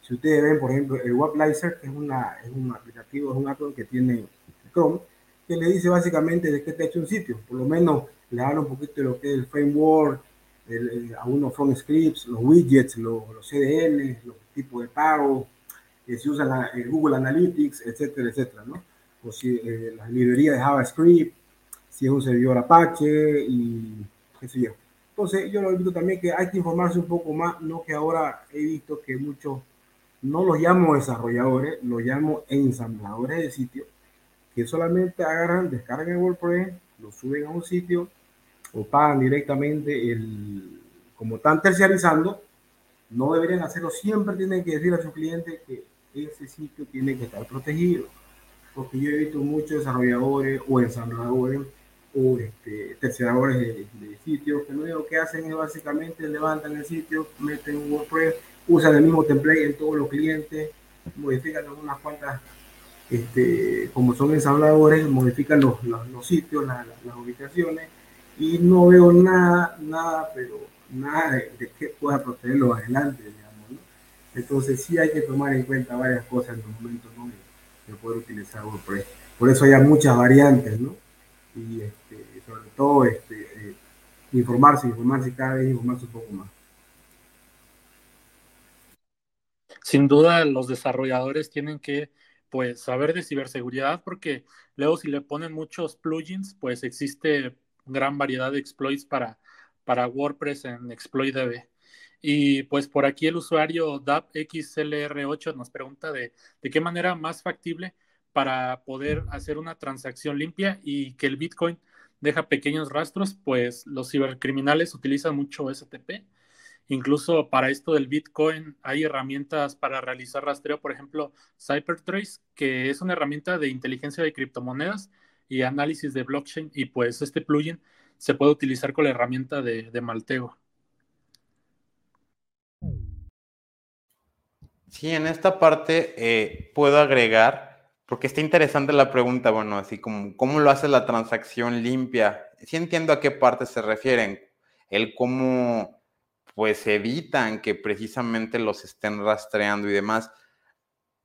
Si ustedes ven, por ejemplo, el Weblizer, que es, una, es un aplicativo, es un add-on que tiene Chrome, que le dice básicamente de qué está hecho un sitio. Por lo menos le habla un poquito de lo que es el framework, el, el, algunos front scripts, los widgets, los, los CDN, los tipos de pago, que se usa la, el Google Analytics, etcétera, etcétera, ¿no? O si eh, las librerías de JavaScript, si es un servidor Apache y qué sé yo. Entonces, yo lo invito también que hay que informarse un poco más, no que ahora he visto que muchos, no los llamo desarrolladores, los llamo ensambladores de sitios, que solamente agarran, descargan el WordPress, lo suben a un sitio o pagan directamente el, como están terciarizando, no deberían hacerlo, siempre tienen que decir a su cliente que ese sitio tiene que estar protegido, porque yo he visto muchos desarrolladores o ensambladores o este, terceradores de, de, sitios que lo único que hacen es básicamente levantan el sitio, meten un WordPress, usan el mismo template en todos los clientes, modifican unas cuantas, este, como son ensambladores, modifican los, los, los sitios, la, la, las ubicaciones y no veo nada, nada, pero nada de, de que pueda protegerlo adelante, digamos, ¿no? Entonces sí hay que tomar en cuenta varias cosas en los momentos, ¿no? De, de poder utilizar WordPress. Por eso hay muchas variantes, ¿no? y este, todo este, eh, informarse, informarse cada vez, informarse un poco más. Sin duda, los desarrolladores tienen que pues saber de ciberseguridad porque luego si le ponen muchos plugins, pues existe gran variedad de exploits para, para WordPress en ExploitDB. Y pues por aquí el usuario DAPXLR8 nos pregunta de, de qué manera más factible para poder hacer una transacción limpia y que el Bitcoin deja pequeños rastros, pues los cibercriminales utilizan mucho STP. Incluso para esto del Bitcoin hay herramientas para realizar rastreo, por ejemplo, CyberTrace, que es una herramienta de inteligencia de criptomonedas y análisis de blockchain, y pues este plugin se puede utilizar con la herramienta de, de Maltego. Sí, en esta parte eh, puedo agregar porque está interesante la pregunta, bueno, así como, ¿cómo lo hace la transacción limpia? Sí entiendo a qué parte se refieren. El cómo, pues, evitan que precisamente los estén rastreando y demás.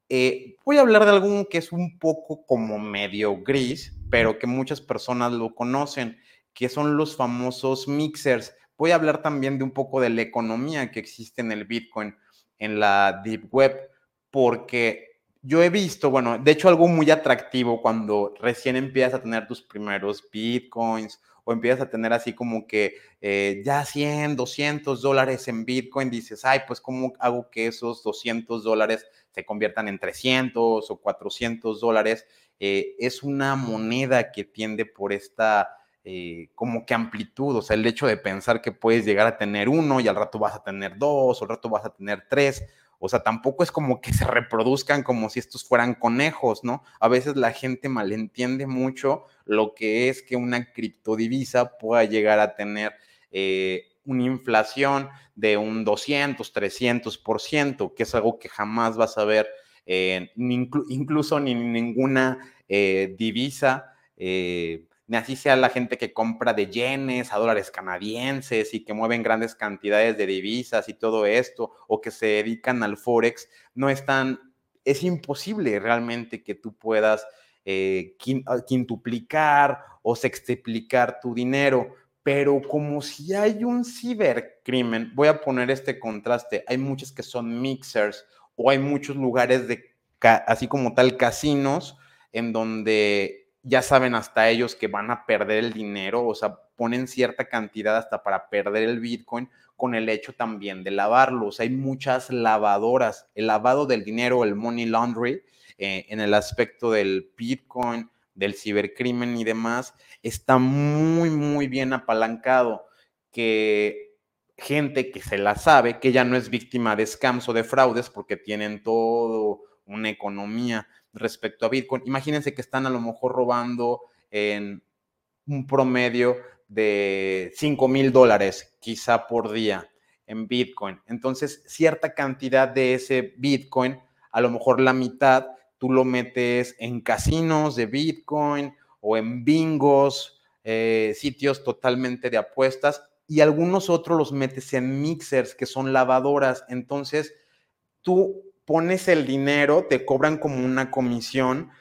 Eh, voy a hablar de algo que es un poco como medio gris, pero que muchas personas lo conocen, que son los famosos mixers. Voy a hablar también de un poco de la economía que existe en el Bitcoin, en la Deep Web, porque yo he visto, bueno, de hecho algo muy atractivo cuando recién empiezas a tener tus primeros bitcoins o empiezas a tener así como que eh, ya 100, 200 dólares en bitcoin, dices, ay, pues cómo hago que esos 200 dólares se conviertan en 300 o 400 dólares. Eh, es una moneda que tiende por esta... Eh, como que amplitud, o sea, el hecho de pensar que puedes llegar a tener uno y al rato vas a tener dos, o al rato vas a tener tres, o sea, tampoco es como que se reproduzcan como si estos fueran conejos, ¿no? A veces la gente malentiende mucho lo que es que una criptodivisa pueda llegar a tener eh, una inflación de un 200, 300%, que es algo que jamás vas a ver eh, incluso ni ninguna eh, divisa, ni así sea la gente que compra de yenes a dólares canadienses y que mueven grandes cantidades de divisas y todo esto, o que se dedican al forex, no están, es imposible realmente que tú puedas quintuplicar o sextuplicar tu dinero. Pero como si hay un cibercrimen, voy a poner este contraste, hay muchos que son mixers o hay muchos lugares de, así como tal, casinos, en donde ya saben hasta ellos que van a perder el dinero, o sea, ponen cierta cantidad hasta para perder el Bitcoin con el hecho también de lavarlo. O sea, hay muchas lavadoras, el lavado del dinero, el money laundry, eh, en el aspecto del Bitcoin, del cibercrimen y demás, está muy, muy bien apalancado, que gente que se la sabe, que ya no es víctima de scams o de fraudes porque tienen todo una economía respecto a Bitcoin. Imagínense que están a lo mejor robando en un promedio de 5 mil dólares quizá por día en Bitcoin. Entonces, cierta cantidad de ese Bitcoin, a lo mejor la mitad, tú lo metes en casinos de Bitcoin o en bingos, eh, sitios totalmente de apuestas y algunos otros los metes en mixers que son lavadoras. Entonces, tú pones el dinero, te cobran como una comisión,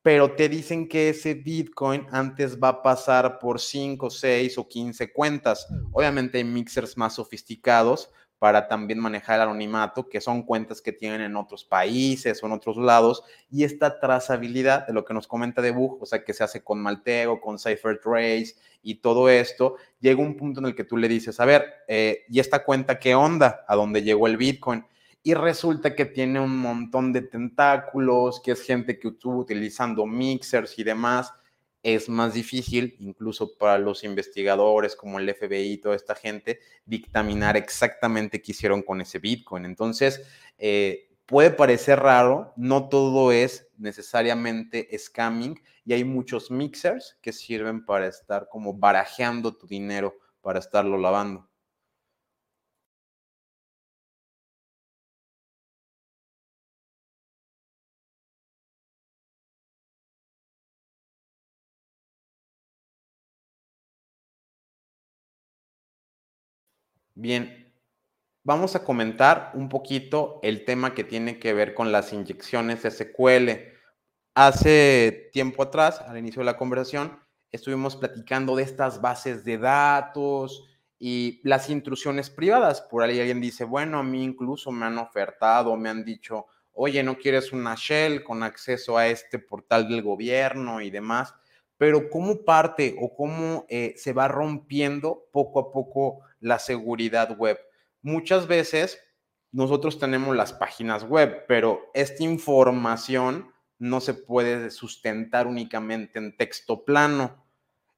pero te dicen que ese Bitcoin antes va a pasar por 5, 6 o 15 cuentas. Obviamente hay mixers más sofisticados, para también manejar el anonimato, que son cuentas que tienen en otros países o en otros lados, y esta trazabilidad de lo que nos comenta de Bug, o sea, que se hace con Malteo, con CipherTrace y todo esto, llega un punto en el que tú le dices, a ver, eh, ¿y esta cuenta qué onda? ¿A dónde llegó el Bitcoin? Y resulta que tiene un montón de tentáculos, que es gente que estuvo utilizando mixers y demás, es más difícil, incluso para los investigadores como el FBI y toda esta gente, dictaminar exactamente qué hicieron con ese Bitcoin. Entonces, eh, puede parecer raro, no todo es necesariamente scamming y hay muchos mixers que sirven para estar como barajeando tu dinero, para estarlo lavando. Bien, vamos a comentar un poquito el tema que tiene que ver con las inyecciones SQL. Hace tiempo atrás, al inicio de la conversación, estuvimos platicando de estas bases de datos y las intrusiones privadas. Por ahí alguien dice, bueno, a mí incluso me han ofertado, me han dicho, oye, ¿no quieres una shell con acceso a este portal del gobierno y demás? Pero ¿cómo parte o cómo eh, se va rompiendo poco a poco la seguridad web. Muchas veces nosotros tenemos las páginas web, pero esta información no se puede sustentar únicamente en texto plano.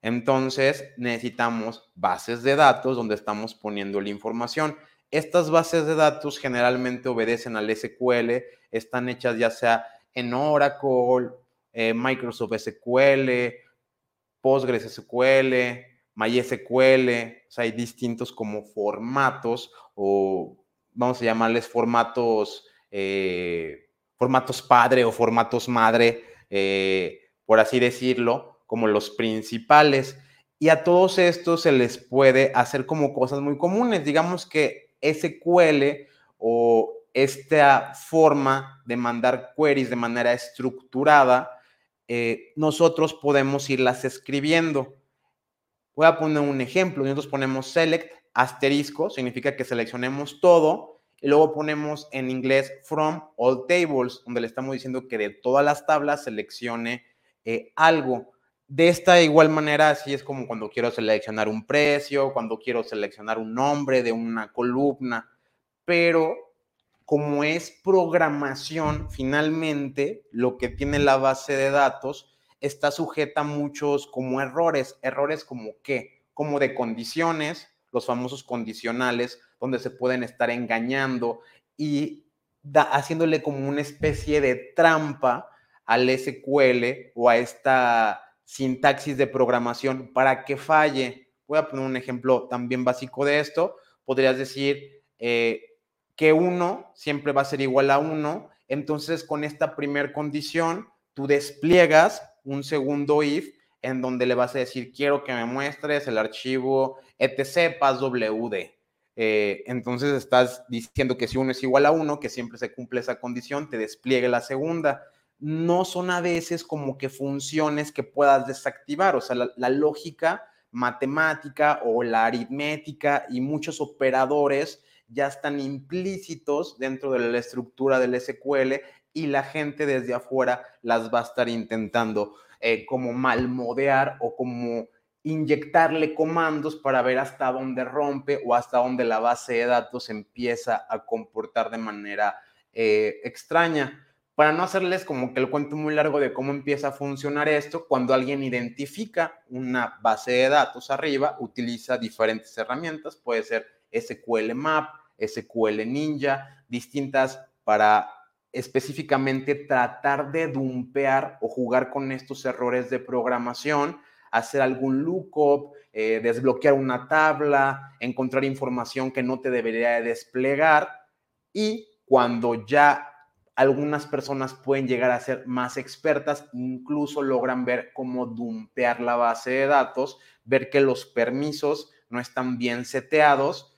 Entonces necesitamos bases de datos donde estamos poniendo la información. Estas bases de datos generalmente obedecen al SQL, están hechas ya sea en Oracle, eh, Microsoft SQL, Postgres SQL, MySQL, o sea, hay distintos como formatos o vamos a llamarles formatos, eh, formatos padre o formatos madre, eh, por así decirlo, como los principales. Y a todos estos se les puede hacer como cosas muy comunes. Digamos que SQL o esta forma de mandar queries de manera estructurada, eh, nosotros podemos irlas escribiendo. Voy a poner un ejemplo. Nosotros ponemos select asterisco, significa que seleccionemos todo, y luego ponemos en inglés from all tables, donde le estamos diciendo que de todas las tablas seleccione eh, algo. De esta igual manera, así es como cuando quiero seleccionar un precio, cuando quiero seleccionar un nombre de una columna, pero como es programación, finalmente lo que tiene la base de datos está sujeta a muchos como errores, errores como qué, como de condiciones, los famosos condicionales, donde se pueden estar engañando y haciéndole como una especie de trampa al SQL o a esta sintaxis de programación para que falle. Voy a poner un ejemplo también básico de esto. Podrías decir eh, que uno siempre va a ser igual a uno Entonces, con esta primer condición, tú despliegas un segundo if en donde le vas a decir, quiero que me muestres el archivo etc passwd. Eh, entonces estás diciendo que si uno es igual a uno, que siempre se cumple esa condición, te despliegue la segunda. No son a veces como que funciones que puedas desactivar, o sea, la, la lógica matemática o la aritmética y muchos operadores ya están implícitos dentro de la estructura del SQL y la gente desde afuera las va a estar intentando eh, como malmodear o como inyectarle comandos para ver hasta dónde rompe o hasta dónde la base de datos empieza a comportar de manera eh, extraña. Para no hacerles como que el cuento muy largo de cómo empieza a funcionar esto, cuando alguien identifica una base de datos arriba, utiliza diferentes herramientas, puede ser SQL Map, SQL Ninja, distintas para específicamente tratar de dumpear o jugar con estos errores de programación, hacer algún lookup, eh, desbloquear una tabla, encontrar información que no te debería de desplegar y cuando ya algunas personas pueden llegar a ser más expertas, incluso logran ver cómo dumpear la base de datos, ver que los permisos no están bien seteados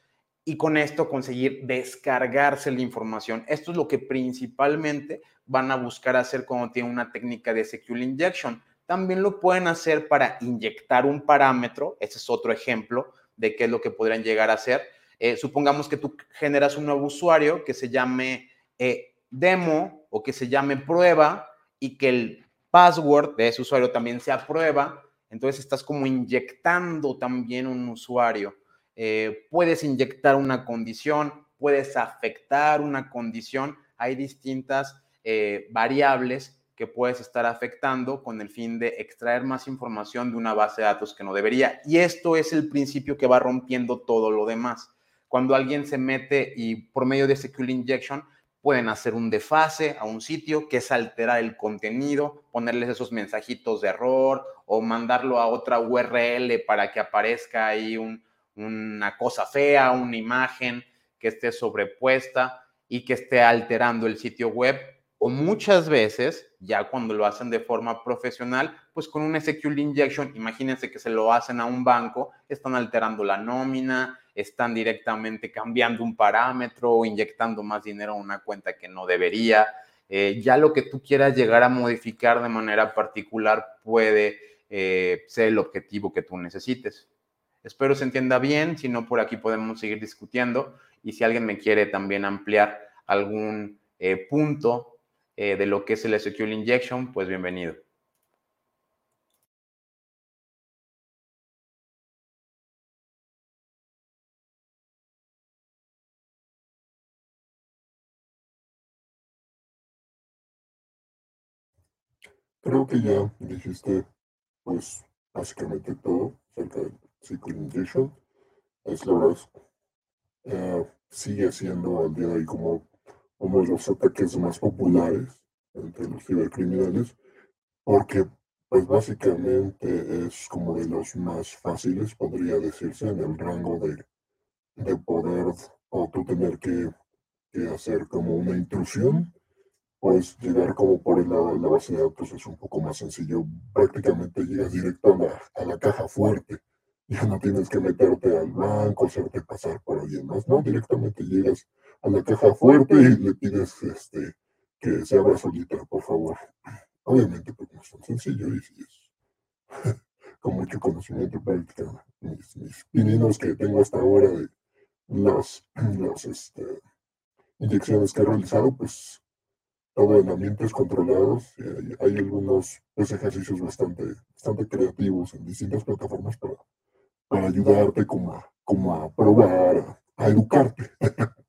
y con esto conseguir descargarse la información. Esto es lo que principalmente van a buscar hacer cuando tienen una técnica de SQL injection. También lo pueden hacer para inyectar un parámetro. Ese es otro ejemplo de qué es lo que podrían llegar a hacer. Eh, supongamos que tú generas un nuevo usuario que se llame eh, demo o que se llame prueba y que el password de ese usuario también sea prueba. Entonces estás como inyectando también un usuario. Eh, puedes inyectar una condición, puedes afectar una condición. Hay distintas eh, variables que puedes estar afectando con el fin de extraer más información de una base de datos que no debería. Y esto es el principio que va rompiendo todo lo demás. Cuando alguien se mete y por medio de SQL injection pueden hacer un desfase a un sitio, que es alterar el contenido, ponerles esos mensajitos de error o mandarlo a otra URL para que aparezca ahí un, una cosa fea, una imagen que esté sobrepuesta y que esté alterando el sitio web. O muchas veces, ya cuando lo hacen de forma profesional, pues con un SQL injection, imagínense que se lo hacen a un banco, están alterando la nómina, están directamente cambiando un parámetro o inyectando más dinero a una cuenta que no debería. Eh, ya lo que tú quieras llegar a modificar de manera particular puede eh, ser el objetivo que tú necesites. Espero se entienda bien, si no por aquí podemos seguir discutiendo y si alguien me quiere también ampliar algún eh, punto eh, de lo que es el SQL Injection, pues bienvenido. Creo que ya dijiste, pues, básicamente todo Injection. Es la verdad, eh, sigue siendo al día de hoy como uno de los ataques más populares entre los cibercriminales, porque pues básicamente es como de los más fáciles, podría decirse, en el rango de, de poder o tú tener que, que hacer como una intrusión pues llegar como por el lado de la base de datos es un poco más sencillo. Prácticamente llegas directo a la, a la caja fuerte. Ya no tienes que meterte al banco, hacerte pasar por alguien más, no, directamente llegas a la caja fuerte y le pides este, que se abra solita, por favor. Obviamente, pues no es tan sencillo y es con mucho conocimiento y práctica. Mis, mis pininos que tengo hasta ahora de las, las este, inyecciones que he realizado, pues todo en ambientes controlados. Hay, hay, algunos pues, ejercicios bastante, bastante creativos en distintas plataformas para, para ayudarte como a, como a probar, a, educarte.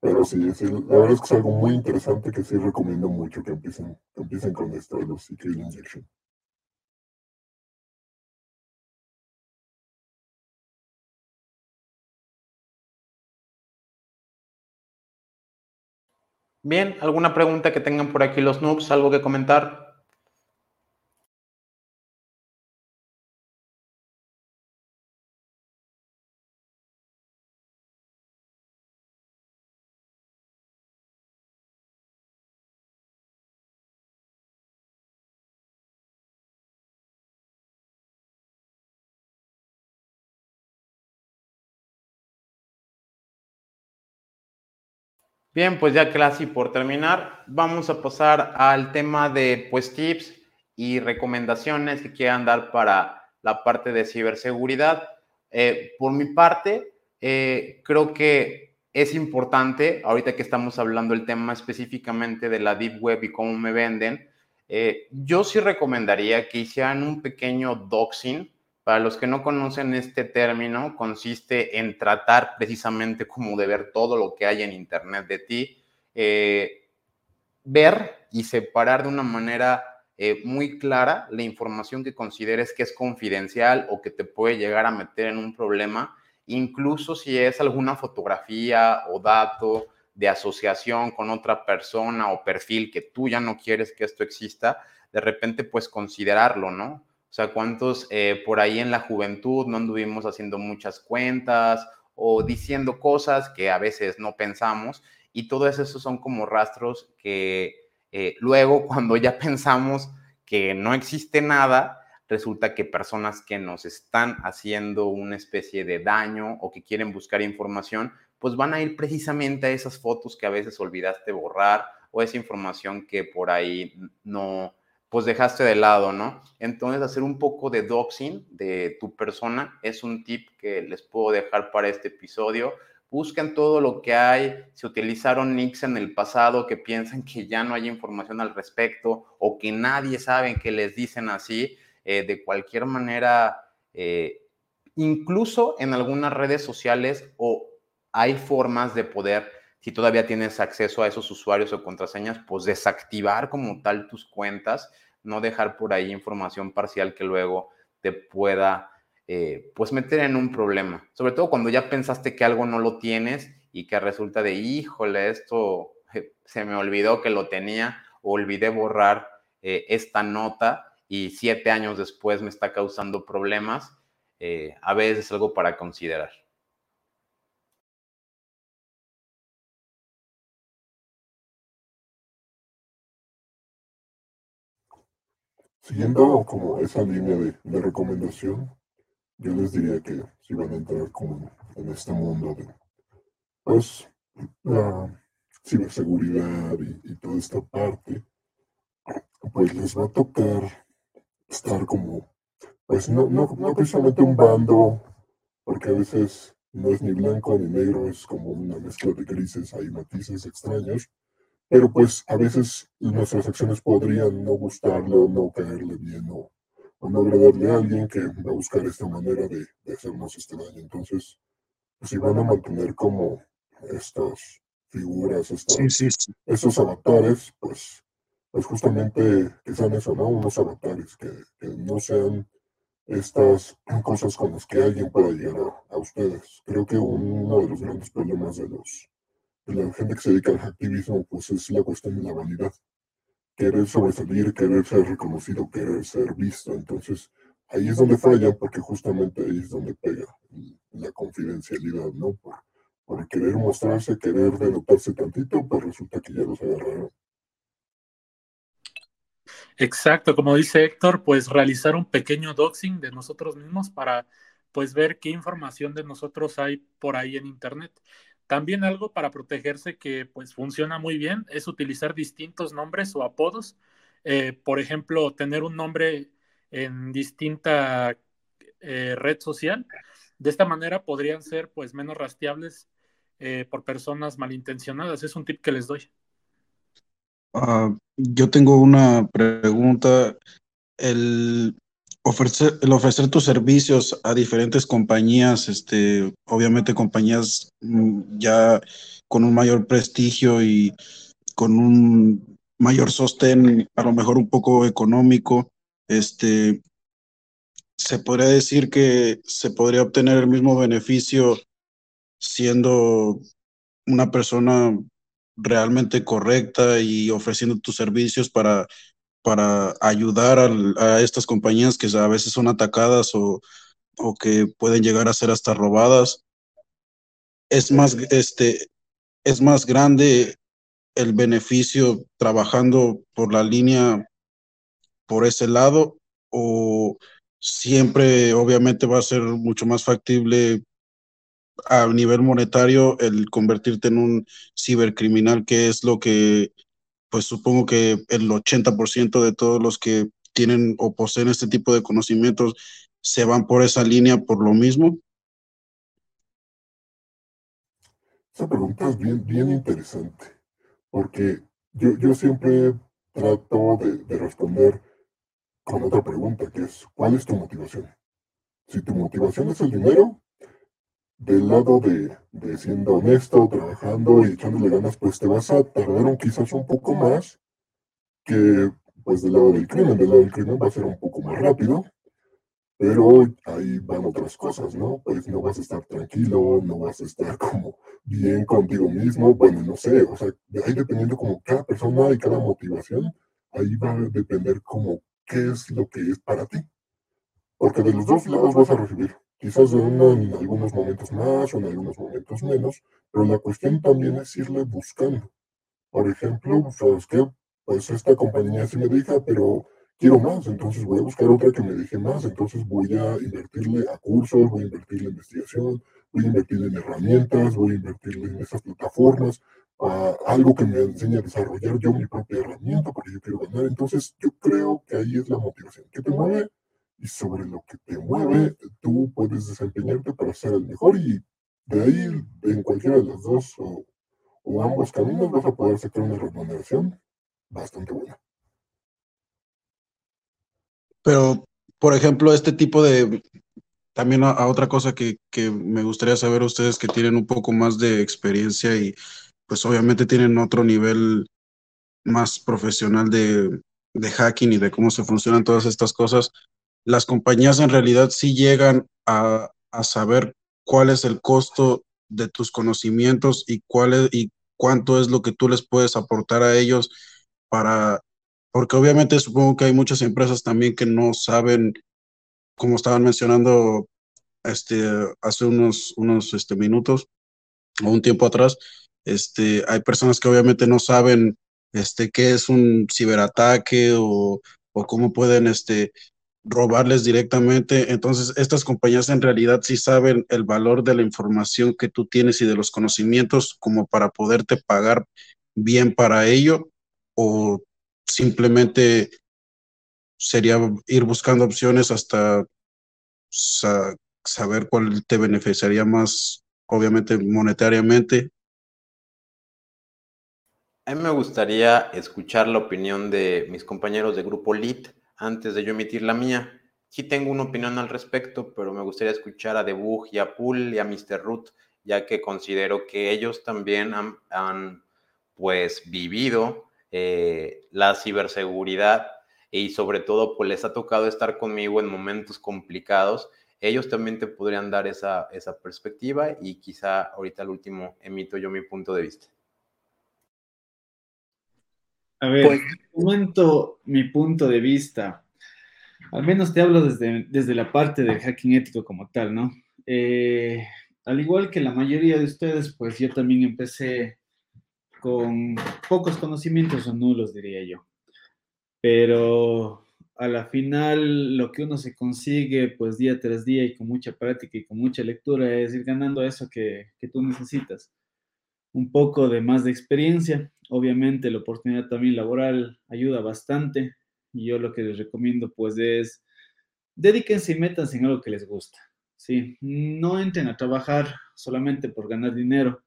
Pero sí, la verdad es que es algo muy interesante que sí recomiendo mucho que empiecen, que empiecen con esto los CK Injection. Bien, ¿alguna pregunta que tengan por aquí los noobs? ¿Algo que comentar? Bien, pues ya casi por terminar, vamos a pasar al tema de pues tips y recomendaciones que quieran dar para la parte de ciberseguridad. Eh, por mi parte, eh, creo que es importante, ahorita que estamos hablando el tema específicamente de la Deep Web y cómo me venden, eh, yo sí recomendaría que hicieran un pequeño doxing. Para los que no conocen este término, consiste en tratar precisamente como de ver todo lo que hay en Internet de ti, ver y separar de una manera eh, muy clara la información que consideres que es confidencial o que te puede llegar a meter en un problema, incluso si es alguna fotografía o dato de asociación con otra persona o perfil que tú ya no quieres que esto exista, de repente pues considerarlo, ¿no? O sea, cuántos eh, por ahí en la juventud no anduvimos haciendo muchas cuentas o diciendo cosas que a veces no pensamos y todo eso son como rastros que eh, luego, cuando ya pensamos que no existe nada, resulta que personas que nos están haciendo una especie de daño o que quieren buscar información, pues van a ir precisamente a esas fotos que a veces olvidaste borrar o esa información que por ahí no, pues dejaste de lado, ¿no? Entonces, hacer un poco de doxing de tu persona es un tip que les puedo dejar para este episodio busquen todo lo que hay, si utilizaron nicks en el pasado que piensan que ya no hay información al respecto o que nadie sabe que les dicen así, eh, de cualquier manera, eh, incluso en algunas redes sociales o hay formas de poder, si todavía tienes acceso a esos usuarios o contraseñas, pues desactivar como tal tus cuentas, no dejar por ahí información parcial que luego te pueda eh, pues meter en un problema, sobre todo cuando ya pensaste que algo no lo tienes y que resulta de, híjole, esto eh, se me olvidó que lo tenía, olvidé borrar eh, esta nota y siete años después me está causando problemas, a veces es algo para considerar. Siguiendo como esa línea de recomendación, yo les diría que si van a entrar como en este mundo de, pues, la ciberseguridad y, toda esta parte, pues les va a tocar estar como, pues no, no, no precisamente un bando, porque a veces no es ni blanco ni negro, es como una mezcla de grises, hay matices extraños, pero pues a veces nuestras acciones podrían no gustarle o no caerle bien o o no agradarle a alguien que va a buscar esta manera de, hacernos este daño. Entonces, pues, si van a mantener como estas figuras, estos, avatares, pues, pues justamente que sean eso, ¿no? Unos avatares, que, no sean estas cosas con las que alguien pueda llegar a, ustedes. Creo que uno de los grandes problemas de los la gente que se dedica al activismo, pues es la cuestión de la vanidad querer sobresalir, querer ser reconocido, querer ser visto. Entonces, ahí es donde falla, porque justamente ahí es donde pega la confidencialidad, ¿no? Por, querer mostrarse, querer denotarse tantito, pues resulta que ya los agarraron. Exacto, como dice Héctor, pues realizar un pequeño doxing de nosotros mismos para pues ver qué información de nosotros hay por ahí en internet. También algo para protegerse que pues funciona muy bien es utilizar distintos nombres o apodos. Eh, por ejemplo, tener un nombre en distinta eh, red social. De esta manera podrían ser pues menos rastreables eh, por personas malintencionadas. Es un tip que les doy. Ah, yo tengo una pregunta. El, ofrecer, ofrecer tus servicios a diferentes compañías, este, obviamente compañías mm, ya con un mayor prestigio y con un mayor sostén, a lo mejor un poco económico, este, se podría decir que se podría obtener el mismo beneficio siendo una persona realmente correcta y ofreciendo tus servicios para para ayudar a estas compañías que a veces son atacadas o, o, que pueden llegar a ser hasta robadas. Es más, este, es más grande el beneficio trabajando por la línea por ese lado o siempre obviamente va a ser mucho más factible a nivel monetario el convertirte en un cibercriminal, que es lo que, pues supongo que el 80% de todos los que tienen o poseen este tipo de conocimientos se van por esa línea por lo mismo? Esa pregunta es bien, bien interesante, porque yo, yo siempre trato de, de responder con otra pregunta, que es, ¿cuál es tu motivación? Si tu motivación es el dinero, del lado de, de, siendo honesto, trabajando y echándole ganas, pues te vas a tardar un, quizás un poco más que pues del lado del crimen. Del lado del crimen va a ser un poco más rápido, pero ahí van otras cosas, ¿no? Pues no vas a estar tranquilo, no vas a estar como bien contigo mismo, bueno, no sé, o sea, ahí dependiendo como cada persona y cada motivación, ahí va a depender como qué es lo que es para ti. Porque de los dos lados vas a recibir, quizás uno en algunos momentos más o en algunos momentos menos, pero la cuestión también es irle buscando. Por ejemplo, ¿sabes qué? Pues esta compañía sí me deja, pero quiero más, entonces voy a buscar otra que me deje más, entonces voy a invertirle a cursos, voy a invertirle en investigación, voy a invertirle en herramientas, voy a invertirle en esas plataformas, a algo que me enseñe a desarrollar yo mi propia herramienta porque yo quiero ganar. Entonces yo creo que ahí es la motivación que te mueve y sobre lo que te mueve tú puedes desempeñarte para ser el mejor y de ahí en cualquiera de los dos o, o ambos caminos vas a poder sacar una remuneración bastante buena. Pero, por ejemplo, este tipo de, también a, otra cosa que, que, me gustaría saber ustedes que tienen un poco más de experiencia y pues obviamente tienen otro nivel más profesional de, de hacking y de cómo se funcionan todas estas cosas, las compañías en realidad sí llegan a, a saber cuál es el costo de tus conocimientos y cuál es, y cuánto es lo que tú les puedes aportar a ellos para porque obviamente supongo que hay muchas empresas también que no saben, como estaban mencionando este, hace unos, unos este, minutos o un tiempo atrás, este, hay personas que obviamente no saben este, qué es un ciberataque o, o cómo pueden este, robarles directamente. Entonces, estas compañías en realidad sí saben el valor de la información que tú tienes y de los conocimientos como para poderte pagar bien para ello o simplemente sería ir buscando opciones hasta sa saber cuál te beneficiaría más, obviamente monetariamente. A mí me gustaría escuchar la opinión de mis compañeros de grupo LIT antes de yo emitir la mía. Sí tengo una opinión al respecto, pero me gustaría escuchar a Debug y a Pool y a Mr. Root, ya que considero que ellos también han, han pues vivido eh, la ciberseguridad y sobre todo pues les ha tocado estar conmigo en momentos complicados, ellos también te podrían dar esa, esa perspectiva y quizá ahorita al último emito yo mi punto de vista. A ver, pues, mi punto de vista. Al menos te hablo desde, desde la parte del hacking ético como tal, ¿no? Eh, al igual que la mayoría de ustedes, pues yo también empecé con pocos conocimientos o nulos, diría yo. Pero a la final lo que uno se consigue pues día tras día y con mucha práctica y con mucha lectura es ir ganando eso que, que tú necesitas. Un poco de más de experiencia, obviamente la oportunidad también laboral ayuda bastante y yo lo que les recomiendo pues es dedíquense y métanse en algo que les gusta. Sí, no entren a trabajar solamente por ganar dinero,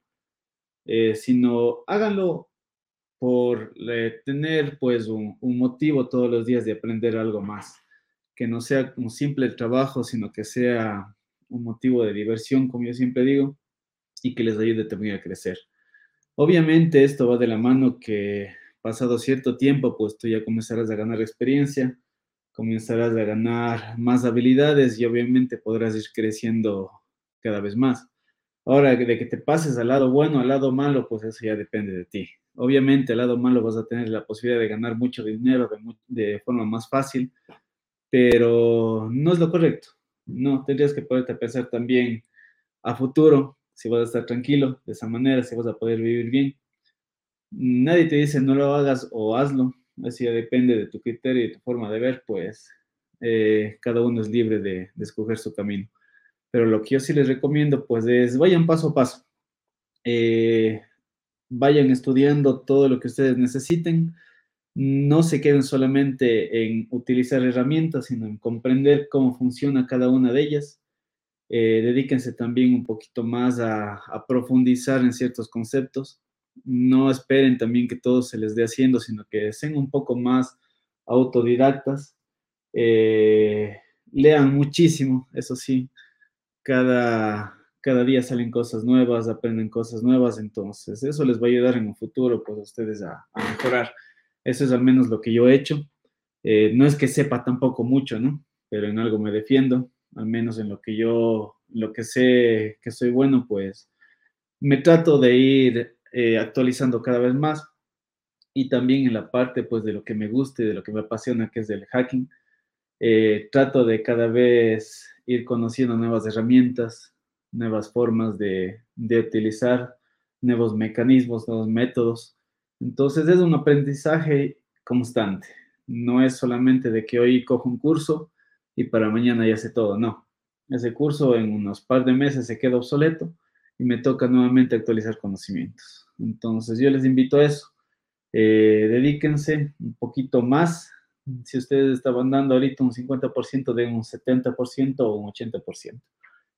eh, sino háganlo por eh, tener pues un, un, motivo todos los días de aprender algo más, que no sea un simple trabajo, sino que sea un motivo de diversión, como yo siempre digo, y que les ayude también a crecer. Obviamente esto va de la mano que pasado cierto tiempo, pues tú ya comenzarás a ganar experiencia, comenzarás a ganar más habilidades y obviamente podrás ir creciendo cada vez más. Ahora, de que te pases al lado bueno, al lado malo, pues eso ya depende de ti. Obviamente, al lado malo vas a tener la posibilidad de ganar mucho dinero de, de forma más fácil, pero no es lo correcto. No, tendrías que poderte pensar también a futuro, si vas a estar tranquilo de esa manera, si vas a poder vivir bien. Nadie te dice no lo hagas o hazlo, así depende de tu criterio y tu forma de ver, pues eh, cada uno es libre de, de escoger su camino. Pero lo que yo sí les recomiendo, pues, es vayan paso a paso. Eh, vayan estudiando todo lo que ustedes necesiten. No se queden solamente en utilizar herramientas, sino en comprender cómo funciona cada una de ellas. Eh, dedíquense también un poquito más a, profundizar en ciertos conceptos. No esperen también que todo se les dé haciendo, sino que sean un poco más autodidactas. Eh, lean muchísimo, eso sí. Cada, cada día salen cosas nuevas, aprenden cosas nuevas, entonces eso les va a ayudar en un futuro, pues a ustedes a, a mejorar. Eso es al menos lo que yo he hecho. Eh, no es que sepa tampoco mucho, ¿no? Pero en algo me defiendo al menos en lo que yo, lo que sé que soy bueno, pues me trato de ir eh, actualizando cada vez más y también en la parte pues de lo que me guste, de lo que me apasiona, que es del hacking, eh, trato de cada vez ir conociendo nuevas herramientas, nuevas formas de, de utilizar, nuevos mecanismos, nuevos métodos. Entonces es un aprendizaje constante. No es solamente de que hoy cojo un curso, y para mañana ya sé todo. No, ese curso en unos par de meses se queda obsoleto y me toca nuevamente actualizar conocimientos. Entonces yo les invito a eso. Eh, dedíquense un poquito más. Si ustedes estaban dando ahorita un 50%, de un 70% o un 80%.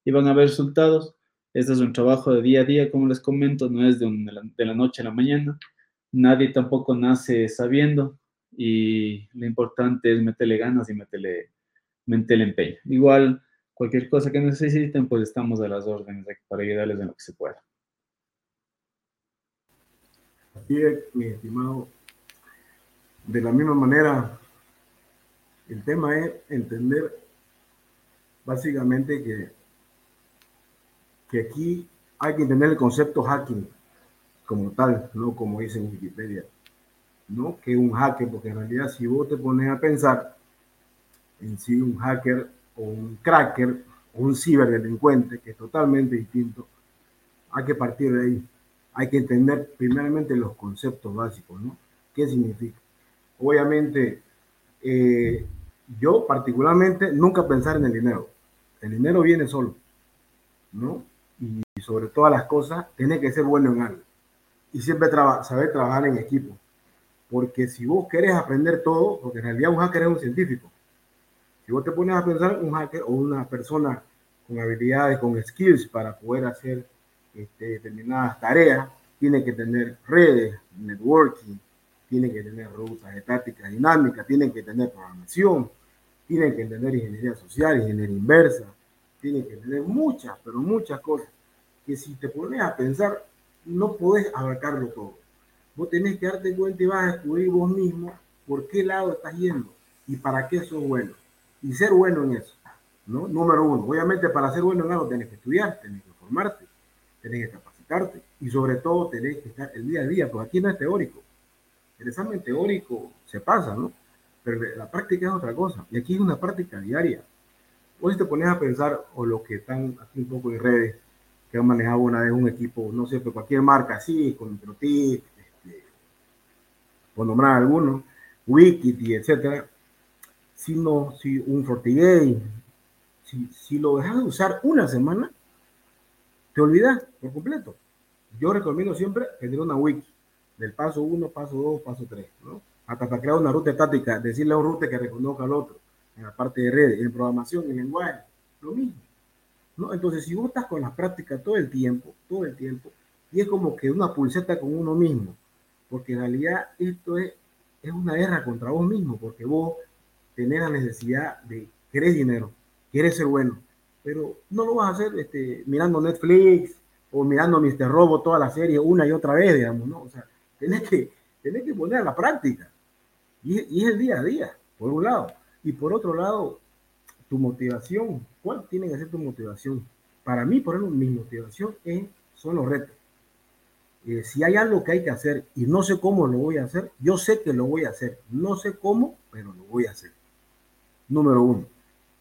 Y van a ver resultados. Este es un trabajo de día a día, como les comento, no es de, un, de, la, noche a la mañana. Nadie tampoco nace sabiendo y lo importante es meterle ganas y meterle el empeño. Igual, cualquier cosa que necesiten, pues estamos a las órdenes para ayudarles en lo que se pueda. Así es, mi estimado. De la misma manera, el tema es entender básicamente que, que aquí hay que entender el concepto hacking como tal, no como dice en Wikipedia. No que un hacker, porque en realidad si vos te pones a pensar, en sí un hacker o un cracker o un ciberdelincuente, que es totalmente distinto, hay que partir de ahí. Hay que entender primeramente los conceptos básicos, ¿no? ¿Qué significa? Obviamente, eh, yo particularmente nunca pensar en el dinero. El dinero viene solo, ¿no? Y sobre todas las cosas, tiene que ser bueno en algo. Y siempre traba, saber trabajar en equipo. Porque si vos querés aprender todo, porque en realidad un hacker es un científico, si vos te pones a pensar, un hacker o una persona con habilidades, con skills para poder hacer este, determinadas tareas, tiene que tener redes, networking, tiene que tener rutas estáticas dinámicas, tiene que tener programación, tiene que entender ingeniería social, ingeniería inversa, tiene que tener muchas, pero muchas cosas que si te pones a pensar, no podés abarcarlo todo. Vos tenés que darte cuenta y vas a descubrir vos mismo por qué lado estás yendo y para qué sos bueno y ser bueno en eso. ¿no? Número uno, obviamente para ser bueno en algo tienes que estudiar, tienes que formarte, tienes que capacitarte y sobre todo tienes que estar el día a día, porque aquí no es teórico. El examen teórico se pasa, ¿no? Pero la práctica es otra cosa y aquí es una práctica diaria. Vos te pones a pensar, o los que están aquí un poco en redes, que han manejado una vez un equipo, no sé, pero cualquier marca así, con Trotit, este, por nombrar algunos, Wikiti, etcétera, sino si un FortiGate, si, si lo dejas de usar una semana, te olvidas por completo. Yo recomiendo siempre tener una wiki del paso 1, paso 2, paso 3, ¿no? Hasta para crear una ruta estática, decirle a un router que reconozca al otro, en la parte de redes, en programación, en lenguaje, lo mismo. ¿no? Entonces, si vos estás con la práctica todo el tiempo, todo el tiempo, y es como que una pulseta con uno mismo, porque en realidad esto es, es una guerra contra vos mismo, porque vos tener la necesidad de querer dinero, quieres ser bueno, pero no lo vas a hacer este, mirando Netflix o mirando Mr. Robo toda la serie una y otra vez, digamos, ¿no? O sea, tenés que, tenés que poner a la práctica. Y, y, es el día a día, por un lado. Y por otro lado, tu motivación. ¿Cuál tiene que ser tu motivación? Para mí, por ejemplo, mi motivación es, son los retos. Eh, si hay algo que hay que hacer y no sé cómo lo voy a hacer, yo sé que lo voy a hacer. No sé cómo, pero lo voy a hacer número uno.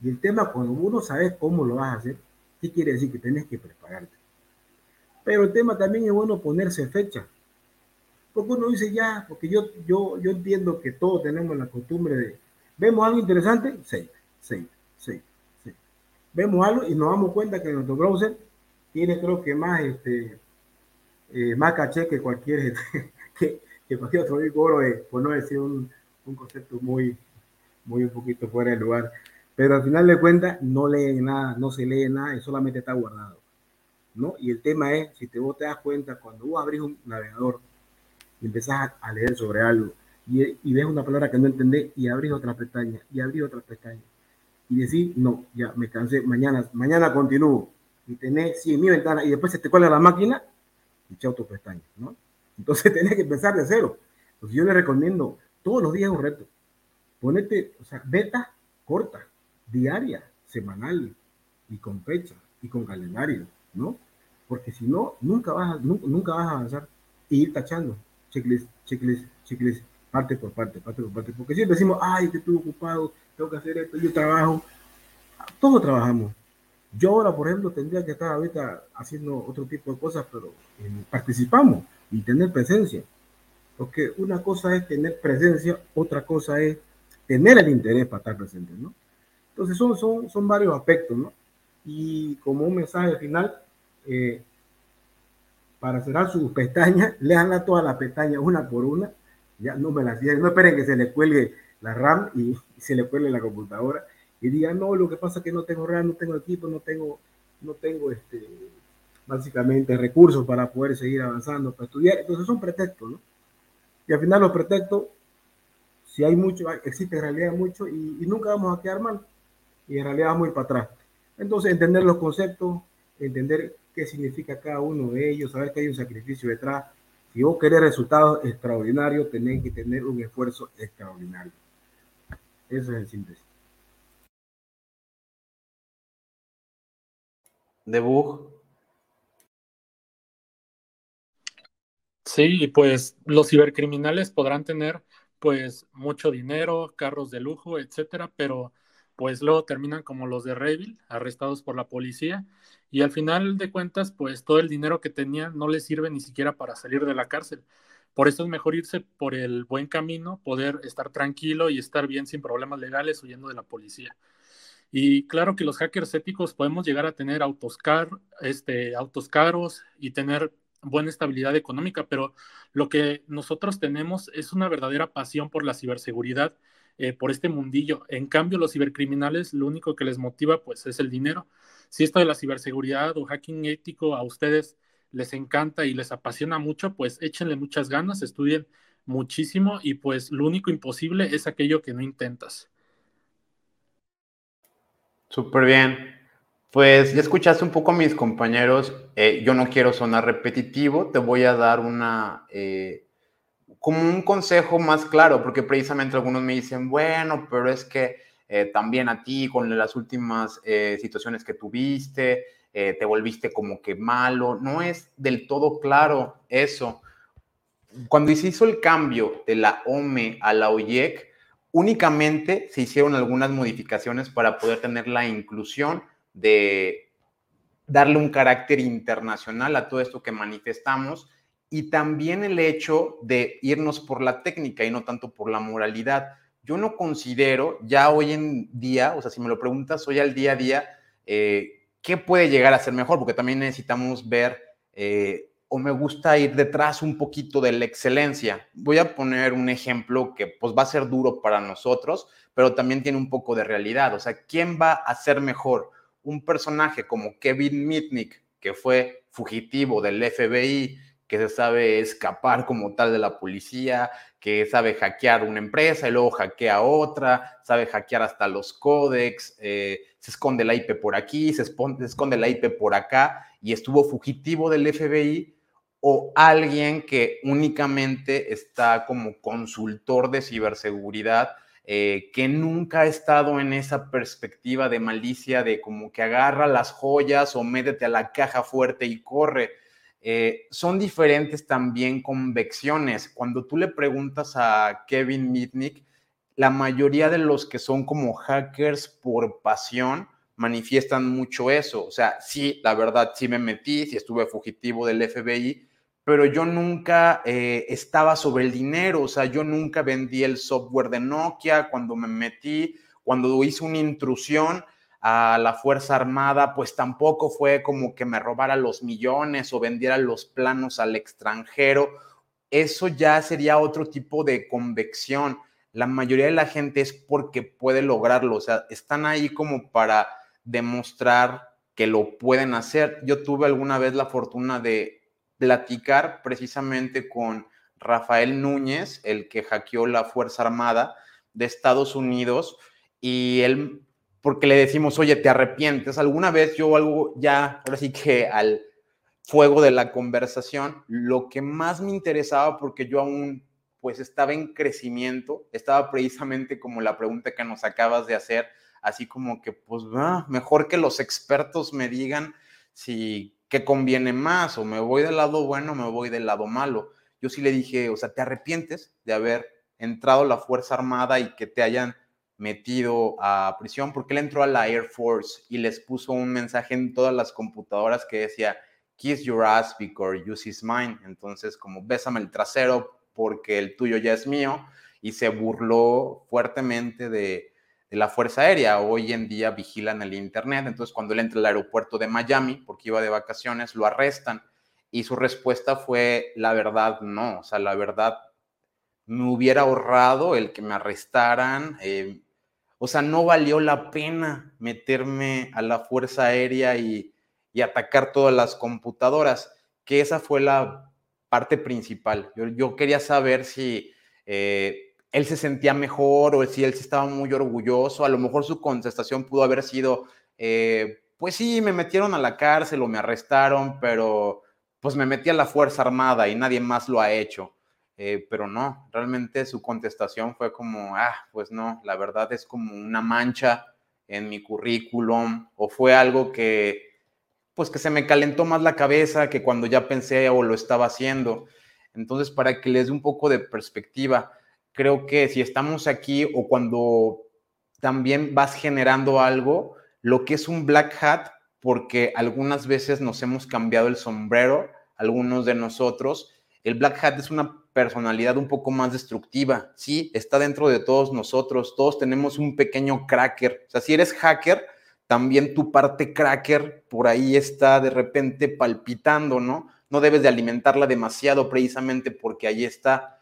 Y el tema, cuando uno sabe cómo lo vas a hacer, ¿qué quiere decir? Que tienes que prepararte. Pero el tema también es bueno ponerse fecha. Porque uno dice ya, porque yo, yo, yo entiendo que todos tenemos la costumbre de, vemos algo interesante, sí, sí, sí, sí. vemos algo y nos damos cuenta que nuestro browser tiene creo que más, este, eh, más caché que cualquier, que, que cualquier otro por no decir un, un, concepto muy, muy un poquito fuera de lugar. Pero al final de cuentas no leen nada, no se lee nada y solamente está guardado. ¿no? Y el tema es, si te, vos te das cuenta, cuando vos abrís un navegador y empezás a, leer sobre algo y, y, ves una palabra que no entendés y abrís otra pestaña y abrís otra pestaña y decís, no, ya me cansé, mañana, mañana continúo y tenés 100 mi ventana y después se te cuelga la máquina y chao tu pestaña, ¿no? Entonces tenés que empezar de cero. Entonces yo le recomiendo todos los días un reto. Ponete, o sea, beta corta, diaria, semanal y con fecha y con calendario, ¿no? Porque si no, nunca vas, a, nunca, vas a avanzar y ir tachando checklist, checklist, checklist, parte por parte, parte por parte. Porque siempre decimos, ay, que estuve ocupado, tengo que hacer esto, yo trabajo. Todos trabajamos. Yo ahora, por ejemplo, tendría que estar ahorita haciendo otro tipo de cosas, pero eh, participamos y tener presencia. Porque una cosa es tener presencia, otra cosa es tener el interés para estar presente, ¿no? Entonces son, son, son varios aspectos, ¿no? Y como un mensaje final, eh, para cerrar sus pestañas, leanla todas las pestañas una por una, ya no me las no esperen que se le cuelgue la RAM y, se le cuelgue la computadora y digan, no, lo que pasa es que no tengo RAM, no tengo equipo, no tengo, no tengo este, básicamente recursos para poder seguir avanzando, para estudiar. Entonces son pretextos, ¿no? Y al final los pretextos, si hay mucho, existe en realidad mucho y, y nunca vamos a quedar mal y en realidad vamos a ir para atrás. Entonces entender los conceptos, entender qué significa cada uno de ellos, saber que hay un sacrificio detrás. Si vos querés resultados extraordinarios, tenés que tener un esfuerzo extraordinario. Eso es el síntesis. Debug. Sí, pues los cibercriminales podrán tener pues mucho dinero, carros de lujo, etcétera, pero pues luego terminan como los de Revil, arrestados por la policía, y al final de cuentas, pues todo el dinero que tenían no les sirve ni siquiera para salir de la cárcel. Por eso es mejor irse por el buen camino, poder estar tranquilo y estar bien sin problemas legales huyendo de la policía. Y claro que los hackers éticos podemos llegar a tener autos, car este, autos caros y tener buena estabilidad económica, pero lo que nosotros tenemos es una verdadera pasión por la ciberseguridad eh, por este mundillo. En cambio, los cibercriminales lo único que les motiva pues es el dinero. Si esto de la ciberseguridad o hacking ético a ustedes les encanta y les apasiona mucho, pues échenle muchas ganas, estudien muchísimo y pues lo único imposible es aquello que no intentas. Súper bien. Pues ya escuchaste un poco a mis compañeros. Eh, yo no quiero sonar repetitivo, te voy a dar una eh, como un consejo más claro, porque precisamente algunos me dicen, bueno, pero es que eh, también a ti con las últimas situaciones que tuviste, te volviste como que malo, no es del todo claro eso. Cuando se hizo el cambio de la OME a la OIEC, únicamente se hicieron algunas modificaciones para poder tener la inclusión de darle un carácter internacional a todo esto que manifestamos y también el hecho de irnos por la técnica y no tanto por la moralidad. Yo no considero ya hoy en día, o sea, si me lo preguntas hoy al día a día, eh, ¿qué puede llegar a ser mejor? Porque también necesitamos ver, eh, o me gusta ir detrás un poquito de la excelencia. Voy a poner un ejemplo que pues va a ser duro para nosotros, pero también tiene un poco de realidad. O sea, ¿quién va a ser mejor? Un personaje como Kevin Mitnick, que fue fugitivo del FBI, que se sabe escapar como tal de la policía, que sabe hackear una empresa y luego hackea otra, sabe hackear hasta los códex, eh, se esconde la IP por aquí, se, esconde la IP por acá y estuvo fugitivo del FBI o alguien que únicamente está como consultor de ciberseguridad, eh, que nunca ha estado en esa perspectiva de malicia de como que agarra las joyas o métete a la caja fuerte y corre eh, son diferentes también convecciones. Cuando tú le preguntas a Kevin Mitnick, la mayoría de los que son como hackers por pasión manifiestan mucho eso. O sea, sí, la verdad, sí me metí, sí estuve fugitivo del FBI, pero yo nunca eh, estaba sobre el dinero. O sea, yo nunca vendí el software de Nokia cuando me metí, cuando hice una intrusión a la Fuerza Armada, pues tampoco fue como que me robara los millones o vendiera los planos al extranjero. Eso ya sería otro tipo de convección. La mayoría de la gente es porque puede lograrlo, o sea, están ahí como para demostrar que lo pueden hacer. Yo tuve alguna vez la fortuna de platicar precisamente con Rafael Núñez, el que hackeó la Fuerza Armada de Estados Unidos, y él porque le decimos, oye, ¿te arrepientes? Alguna vez yo algo ya, ahora sí que al fuego de la conversación, lo que más me interesaba, porque yo aún pues estaba en crecimiento, estaba precisamente como la pregunta que nos acabas de hacer, así como que pues ah, mejor que los expertos me digan si qué conviene más, o me voy del lado bueno o me voy del lado malo. Yo sí le dije, o sea, ¿te arrepientes de haber entrado a la Fuerza Armada y que te hayan metido a prisión porque él entró a la Air Force y les puso un mensaje en todas las computadoras que decía kiss your ass because use is mine. Entonces, como bésame el trasero porque el tuyo ya es mío y se burló fuertemente de, de la Fuerza Aérea. Hoy en día vigilan el Internet. Entonces, cuando él entra al aeropuerto de Miami porque iba de vacaciones, lo arrestan y su respuesta fue la verdad, no. O sea, la verdad me hubiera ahorrado el que me arrestaran. Eh, o sea, no valió la pena meterme a la Fuerza Aérea y, atacar todas las computadoras, que esa fue la parte principal. Yo, quería saber si eh, él se sentía mejor o si él se estaba muy orgulloso. A lo mejor su contestación pudo haber sido, eh, pues sí, me metieron a la cárcel o me arrestaron, pero pues me metí a la Fuerza Armada y nadie más lo ha hecho. Eh, pero no, realmente su contestación fue como, ah, pues no, la verdad es como una mancha en mi currículum o fue algo que, pues que se me calentó más la cabeza que cuando ya pensé o lo estaba haciendo. Entonces, para que les dé un poco de perspectiva, creo que si estamos aquí o cuando también vas generando algo, lo que es un black hat, porque algunas veces nos hemos cambiado el sombrero, algunos de nosotros, el black hat es una personalidad un poco más destructiva. Sí, está dentro de todos nosotros. Todos tenemos un pequeño cracker. O sea, si eres hacker, también tu parte cracker por ahí está de repente palpitando, ¿no? No debes de alimentarla demasiado precisamente porque ahí está.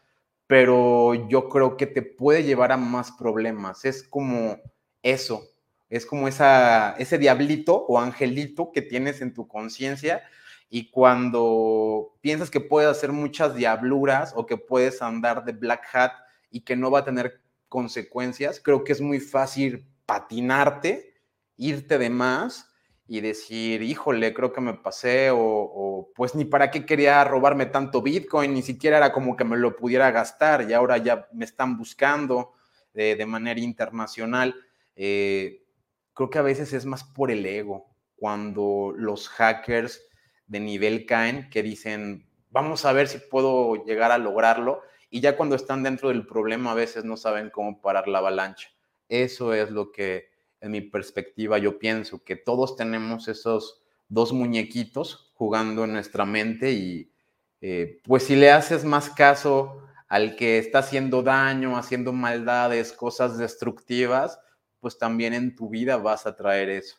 Pero yo creo que te puede llevar a más problemas. Es como eso. Es como esa, ese diablito o angelito que tienes en tu conciencia y cuando piensas que puedes hacer muchas diabluras o que puedes andar de black hat y que no va a tener consecuencias, creo que es muy fácil patinarte, irte de más y decir, híjole, creo que me pasé o, pues ni para qué quería robarme tanto Bitcoin, ni siquiera era como que me lo pudiera gastar y ahora ya me están buscando de, manera internacional. Eh, creo que a veces es más por el ego, cuando los hackers de nivel caen que dicen, vamos a ver si puedo llegar a lograrlo. Y ya cuando están dentro del problema a veces no saben cómo parar la avalancha. Eso es lo que en mi perspectiva yo pienso, que todos tenemos esos dos muñequitos jugando en nuestra mente y eh, pues si le haces más caso al que está haciendo daño, haciendo maldades, cosas destructivas, pues también en tu vida vas a traer eso.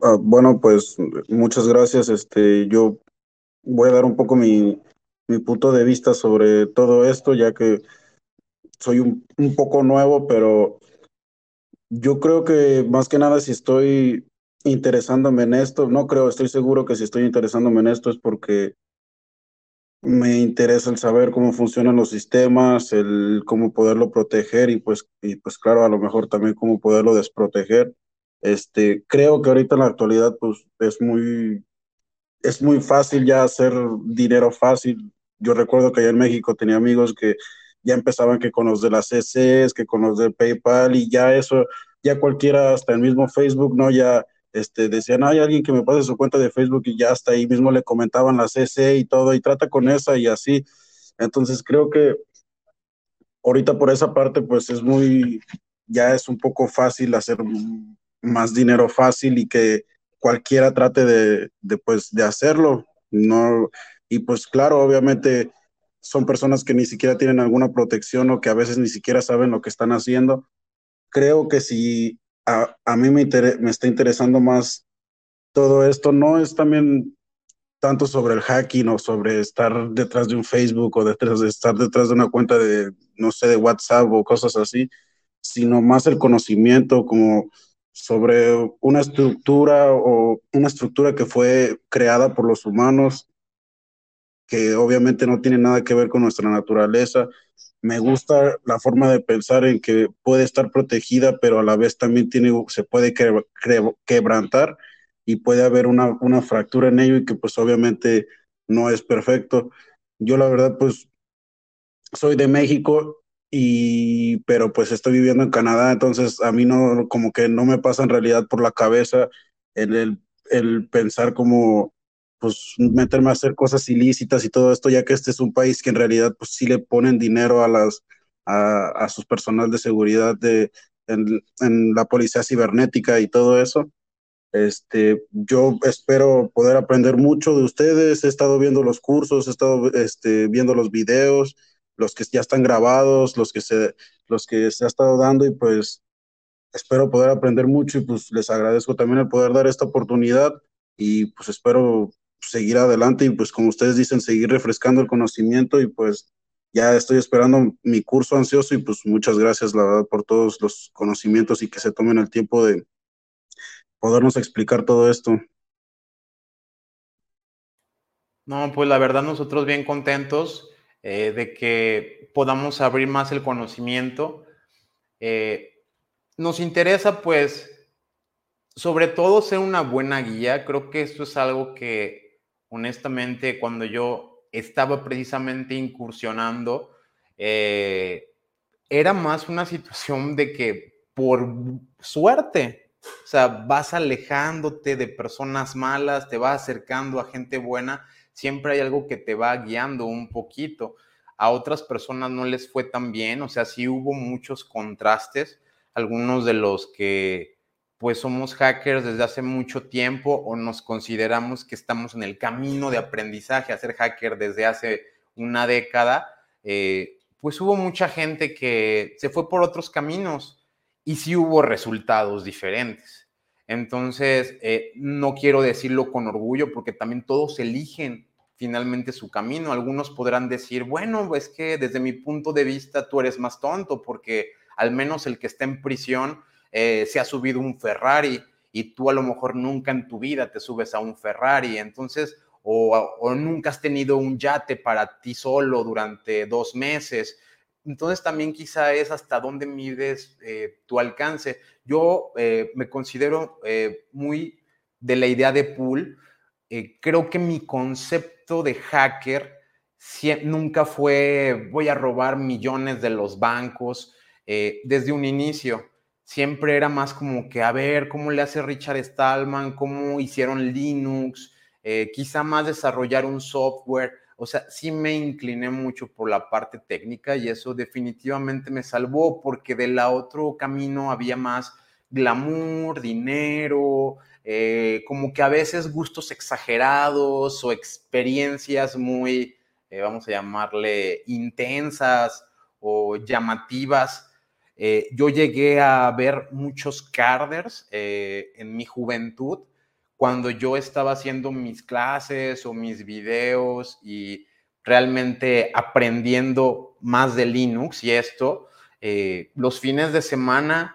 Ah, bueno, pues muchas gracias. Este, yo voy a dar un poco mi, punto de vista sobre todo esto, ya que soy un, poco nuevo, pero yo creo que más que nada si estoy interesándome en esto, no creo, estoy seguro que si estoy interesándome en esto es porque me interesa el saber cómo funcionan los sistemas, el cómo poderlo proteger y pues, y pues claro, a lo mejor también cómo poderlo desproteger. Este, creo que ahorita en la actualidad pues es muy, es muy fácil ya hacer dinero fácil. Yo recuerdo que allá en México tenía amigos que ya empezaban que con los de las CCs, que con los de PayPal y ya eso, ya cualquiera, hasta el mismo Facebook, ¿no? Ya este, decían, hay alguien que me pase su cuenta de Facebook y ya hasta ahí mismo le comentaban la CC y todo, y trata con esa y así. Entonces creo que ahorita por esa parte, pues es muy, ya es un poco fácil hacer más dinero fácil y que cualquiera trate de, pues, de hacerlo. No, y pues claro, obviamente son personas que ni siquiera tienen alguna protección o que a veces ni siquiera saben lo que están haciendo. creo que si a, a mí me, me está interesando más todo esto, no es también tanto sobre el hacking o sobre estar detrás de un Facebook o detrás de estar detrás de una cuenta de, no sé, de WhatsApp o cosas así, sino más el conocimiento como sobre una estructura o una estructura que fue creada por los humanos, que obviamente no tiene nada que ver con nuestra naturaleza. Me gusta la forma de pensar en que puede estar protegida, pero a la vez también tiene, se puede quebrantar y puede haber una, una fractura en ello y que pues obviamente no es perfecto. Yo la verdad pues soy de México y pero pues estoy viviendo en Canadá, entonces a mí no como que no me pasa en realidad por la cabeza el, el, el pensar como pues meterme a hacer cosas ilícitas y todo esto, ya que este es un país que en realidad pues sí le ponen dinero a las a, a sus personal de seguridad de en, en la policía cibernética y todo eso. Este, yo espero poder aprender mucho de ustedes. He estado viendo los cursos, he estado este, viendo los videos, los que ya están grabados, los que se, los que se ha estado dando y pues espero poder aprender mucho y pues les agradezco también el poder dar esta oportunidad y pues espero seguir adelante y pues como ustedes dicen, seguir refrescando el conocimiento y pues ya estoy esperando mi curso ansioso y pues muchas gracias la verdad por todos los conocimientos y que se tomen el tiempo de, podernos explicar todo esto. No, pues la verdad nosotros bien contentos eh, de que podamos abrir más el conocimiento. Eh, nos interesa pues sobre todo ser una buena guía. Creo que esto es algo que honestamente cuando yo estaba precisamente incursionando, eh, era más una situación de que por suerte o sea, vas alejándote de personas malas, te vas acercando a gente buena, siempre hay algo que te va guiando un poquito. A otras personas no les fue tan bien, o sea, sí hubo muchos contrastes. Algunos de los que pues somos hackers desde hace mucho tiempo o nos consideramos que estamos en el camino de aprendizaje a ser hacker desde hace una década, eh, pues hubo mucha gente que se fue por otros caminos y sí hubo resultados diferentes. Entonces, eh, no quiero decirlo con orgullo porque también todos eligen finalmente su camino. Algunos podrán decir, bueno, es que desde mi punto de vista tú eres más tonto porque al menos el que está en prisión eh, se ha subido un Ferrari y tú a lo mejor nunca en tu vida te subes a un Ferrari. Entonces, o, o nunca has tenido un yate para ti solo durante dos meses entonces también quizá es hasta dónde mides eh, tu alcance. Yo eh, me considero muy de la idea de pool. creo que mi concepto de hacker nunca fue voy a robar millones de los bancos desde un inicio. Siempre era más como que a ver cómo le hace Richard Stallman, cómo hicieron Linux, quizá más desarrollar un software. O sea, sí me incliné mucho por la parte técnica y eso definitivamente me salvó porque del otro camino había más glamour, dinero, eh, como que a veces gustos exagerados o experiencias muy, eh, vamos a llamarle, intensas o llamativas. Eh, yo llegué a ver muchos carders en mi juventud cuando yo estaba haciendo mis clases o mis videos y realmente aprendiendo más de Linux y esto, eh, los fines de semana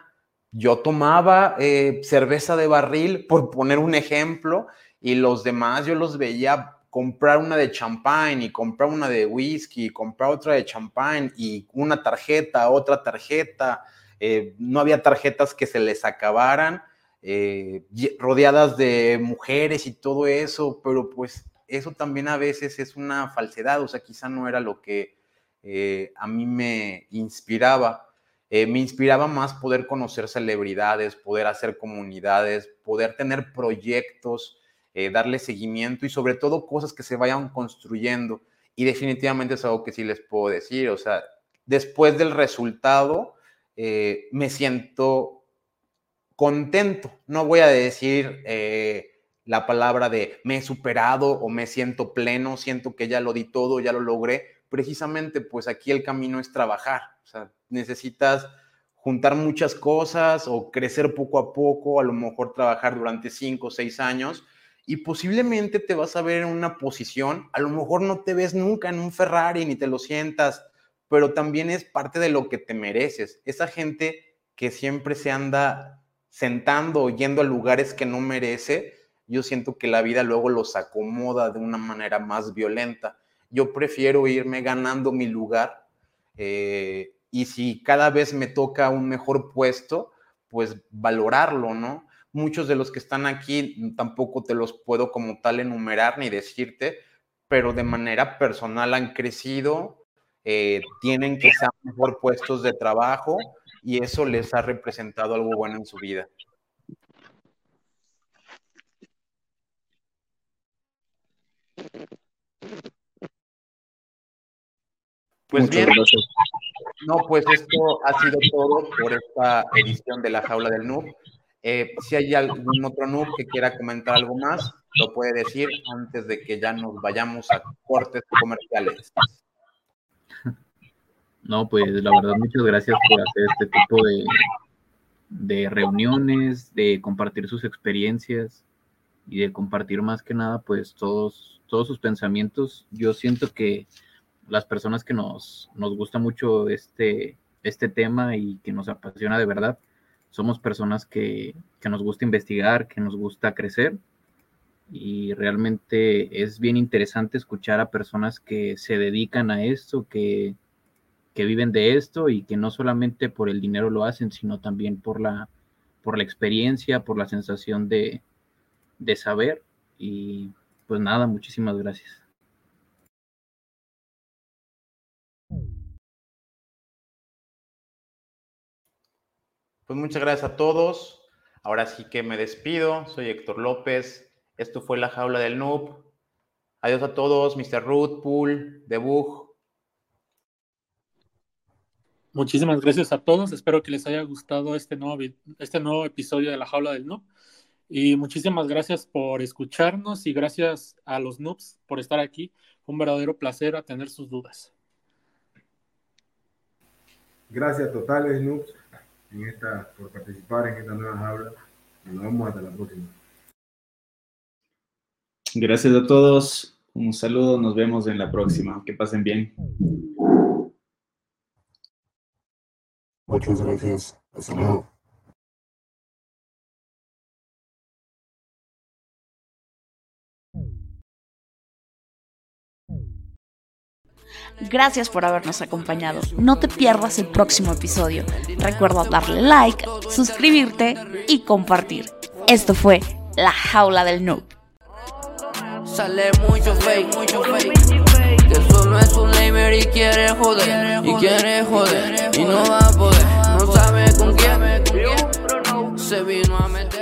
yo tomaba eh, cerveza de barril, por poner un ejemplo, y los demás yo los veía comprar una de champán y comprar una de whisky, comprar otra de champán y una tarjeta, otra tarjeta. Eh, no había tarjetas que se les acabaran eh, rodeadas de mujeres y todo eso, pero pues eso también a veces es una falsedad, o sea, quizá no era lo que eh, a mí me inspiraba. Me inspiraba más poder conocer celebridades, poder hacer comunidades, poder tener proyectos, darle seguimiento y sobre todo cosas que se vayan construyendo. Y definitivamente es algo que sí les puedo decir, o sea, después del resultado, me siento contento. No voy a decir eh, la palabra de me he superado o me siento pleno, siento que ya lo di todo, ya lo logré. Precisamente, pues aquí el camino es trabajar. O sea, necesitas juntar muchas cosas o crecer poco a poco, a lo mejor trabajar durante cinco o seis años y posiblemente te vas a ver en una posición, a lo mejor no te ves nunca en un Ferrari ni te lo sientas, pero también es parte de lo que te mereces. Esa gente que siempre se anda sentando o yendo a lugares que no merece, yo siento que la vida luego los acomoda de una manera más violenta. Yo prefiero irme ganando mi lugar eh, y si cada vez me toca un mejor puesto, pues valorarlo, ¿no? Muchos de los que están aquí tampoco te los puedo como tal enumerar ni decirte, pero de manera personal han crecido, eh, tienen quizá mejor puestos de trabajo y eso les ha representado algo bueno en su vida. Pues bien, no, pues esto ha sido todo por esta edición de La Jaula del Noob. Eh, si hay algún otro noob que quiera comentar algo más, lo puede decir antes de que ya nos vayamos a cortes comerciales. No, pues la verdad, muchas gracias por hacer este tipo de, de reuniones, de compartir sus experiencias y de compartir más que nada, pues todos, todos sus pensamientos. Yo siento que las personas que nos, nos gusta mucho este, este tema y que nos apasiona de verdad, somos personas que, que nos gusta investigar, que nos gusta crecer y realmente es bien interesante escuchar a personas que se dedican a esto, que, que viven de esto y que no solamente por el dinero lo hacen, sino también por la, por la experiencia, por la sensación de, de saber. Y pues nada, muchísimas gracias. Pues muchas gracias a todos. Ahora sí que me despido. Soy Héctor López. Esto fue La Jaula del Noob. Adiós a todos, Mr. Root, Pool, Debug. Muchísimas gracias a todos. Espero que les haya gustado este nuevo, este nuevo episodio de La Jaula del Noob. Y muchísimas gracias por escucharnos y gracias a los noobs por estar aquí. Un verdadero placer atender sus dudas. Gracias totales, noobs en esta, por participar en esta nueva jaula. Nos vemos hasta la próxima. Gracias a todos. Un saludo. Nos vemos en la próxima. Que pasen bien. Muchas gracias. Hasta luego. Gracias por habernos acompañado. No te pierdas el próximo episodio. Recuerda darle like, suscribirte y compartir. Esto fue La Jaula del Noob. Sale mucho fake, mucho fake. Que solo es un lamer y quiere joder. Y quiere joder. Y no va a poder. No sabe con quién. Se vino a meter.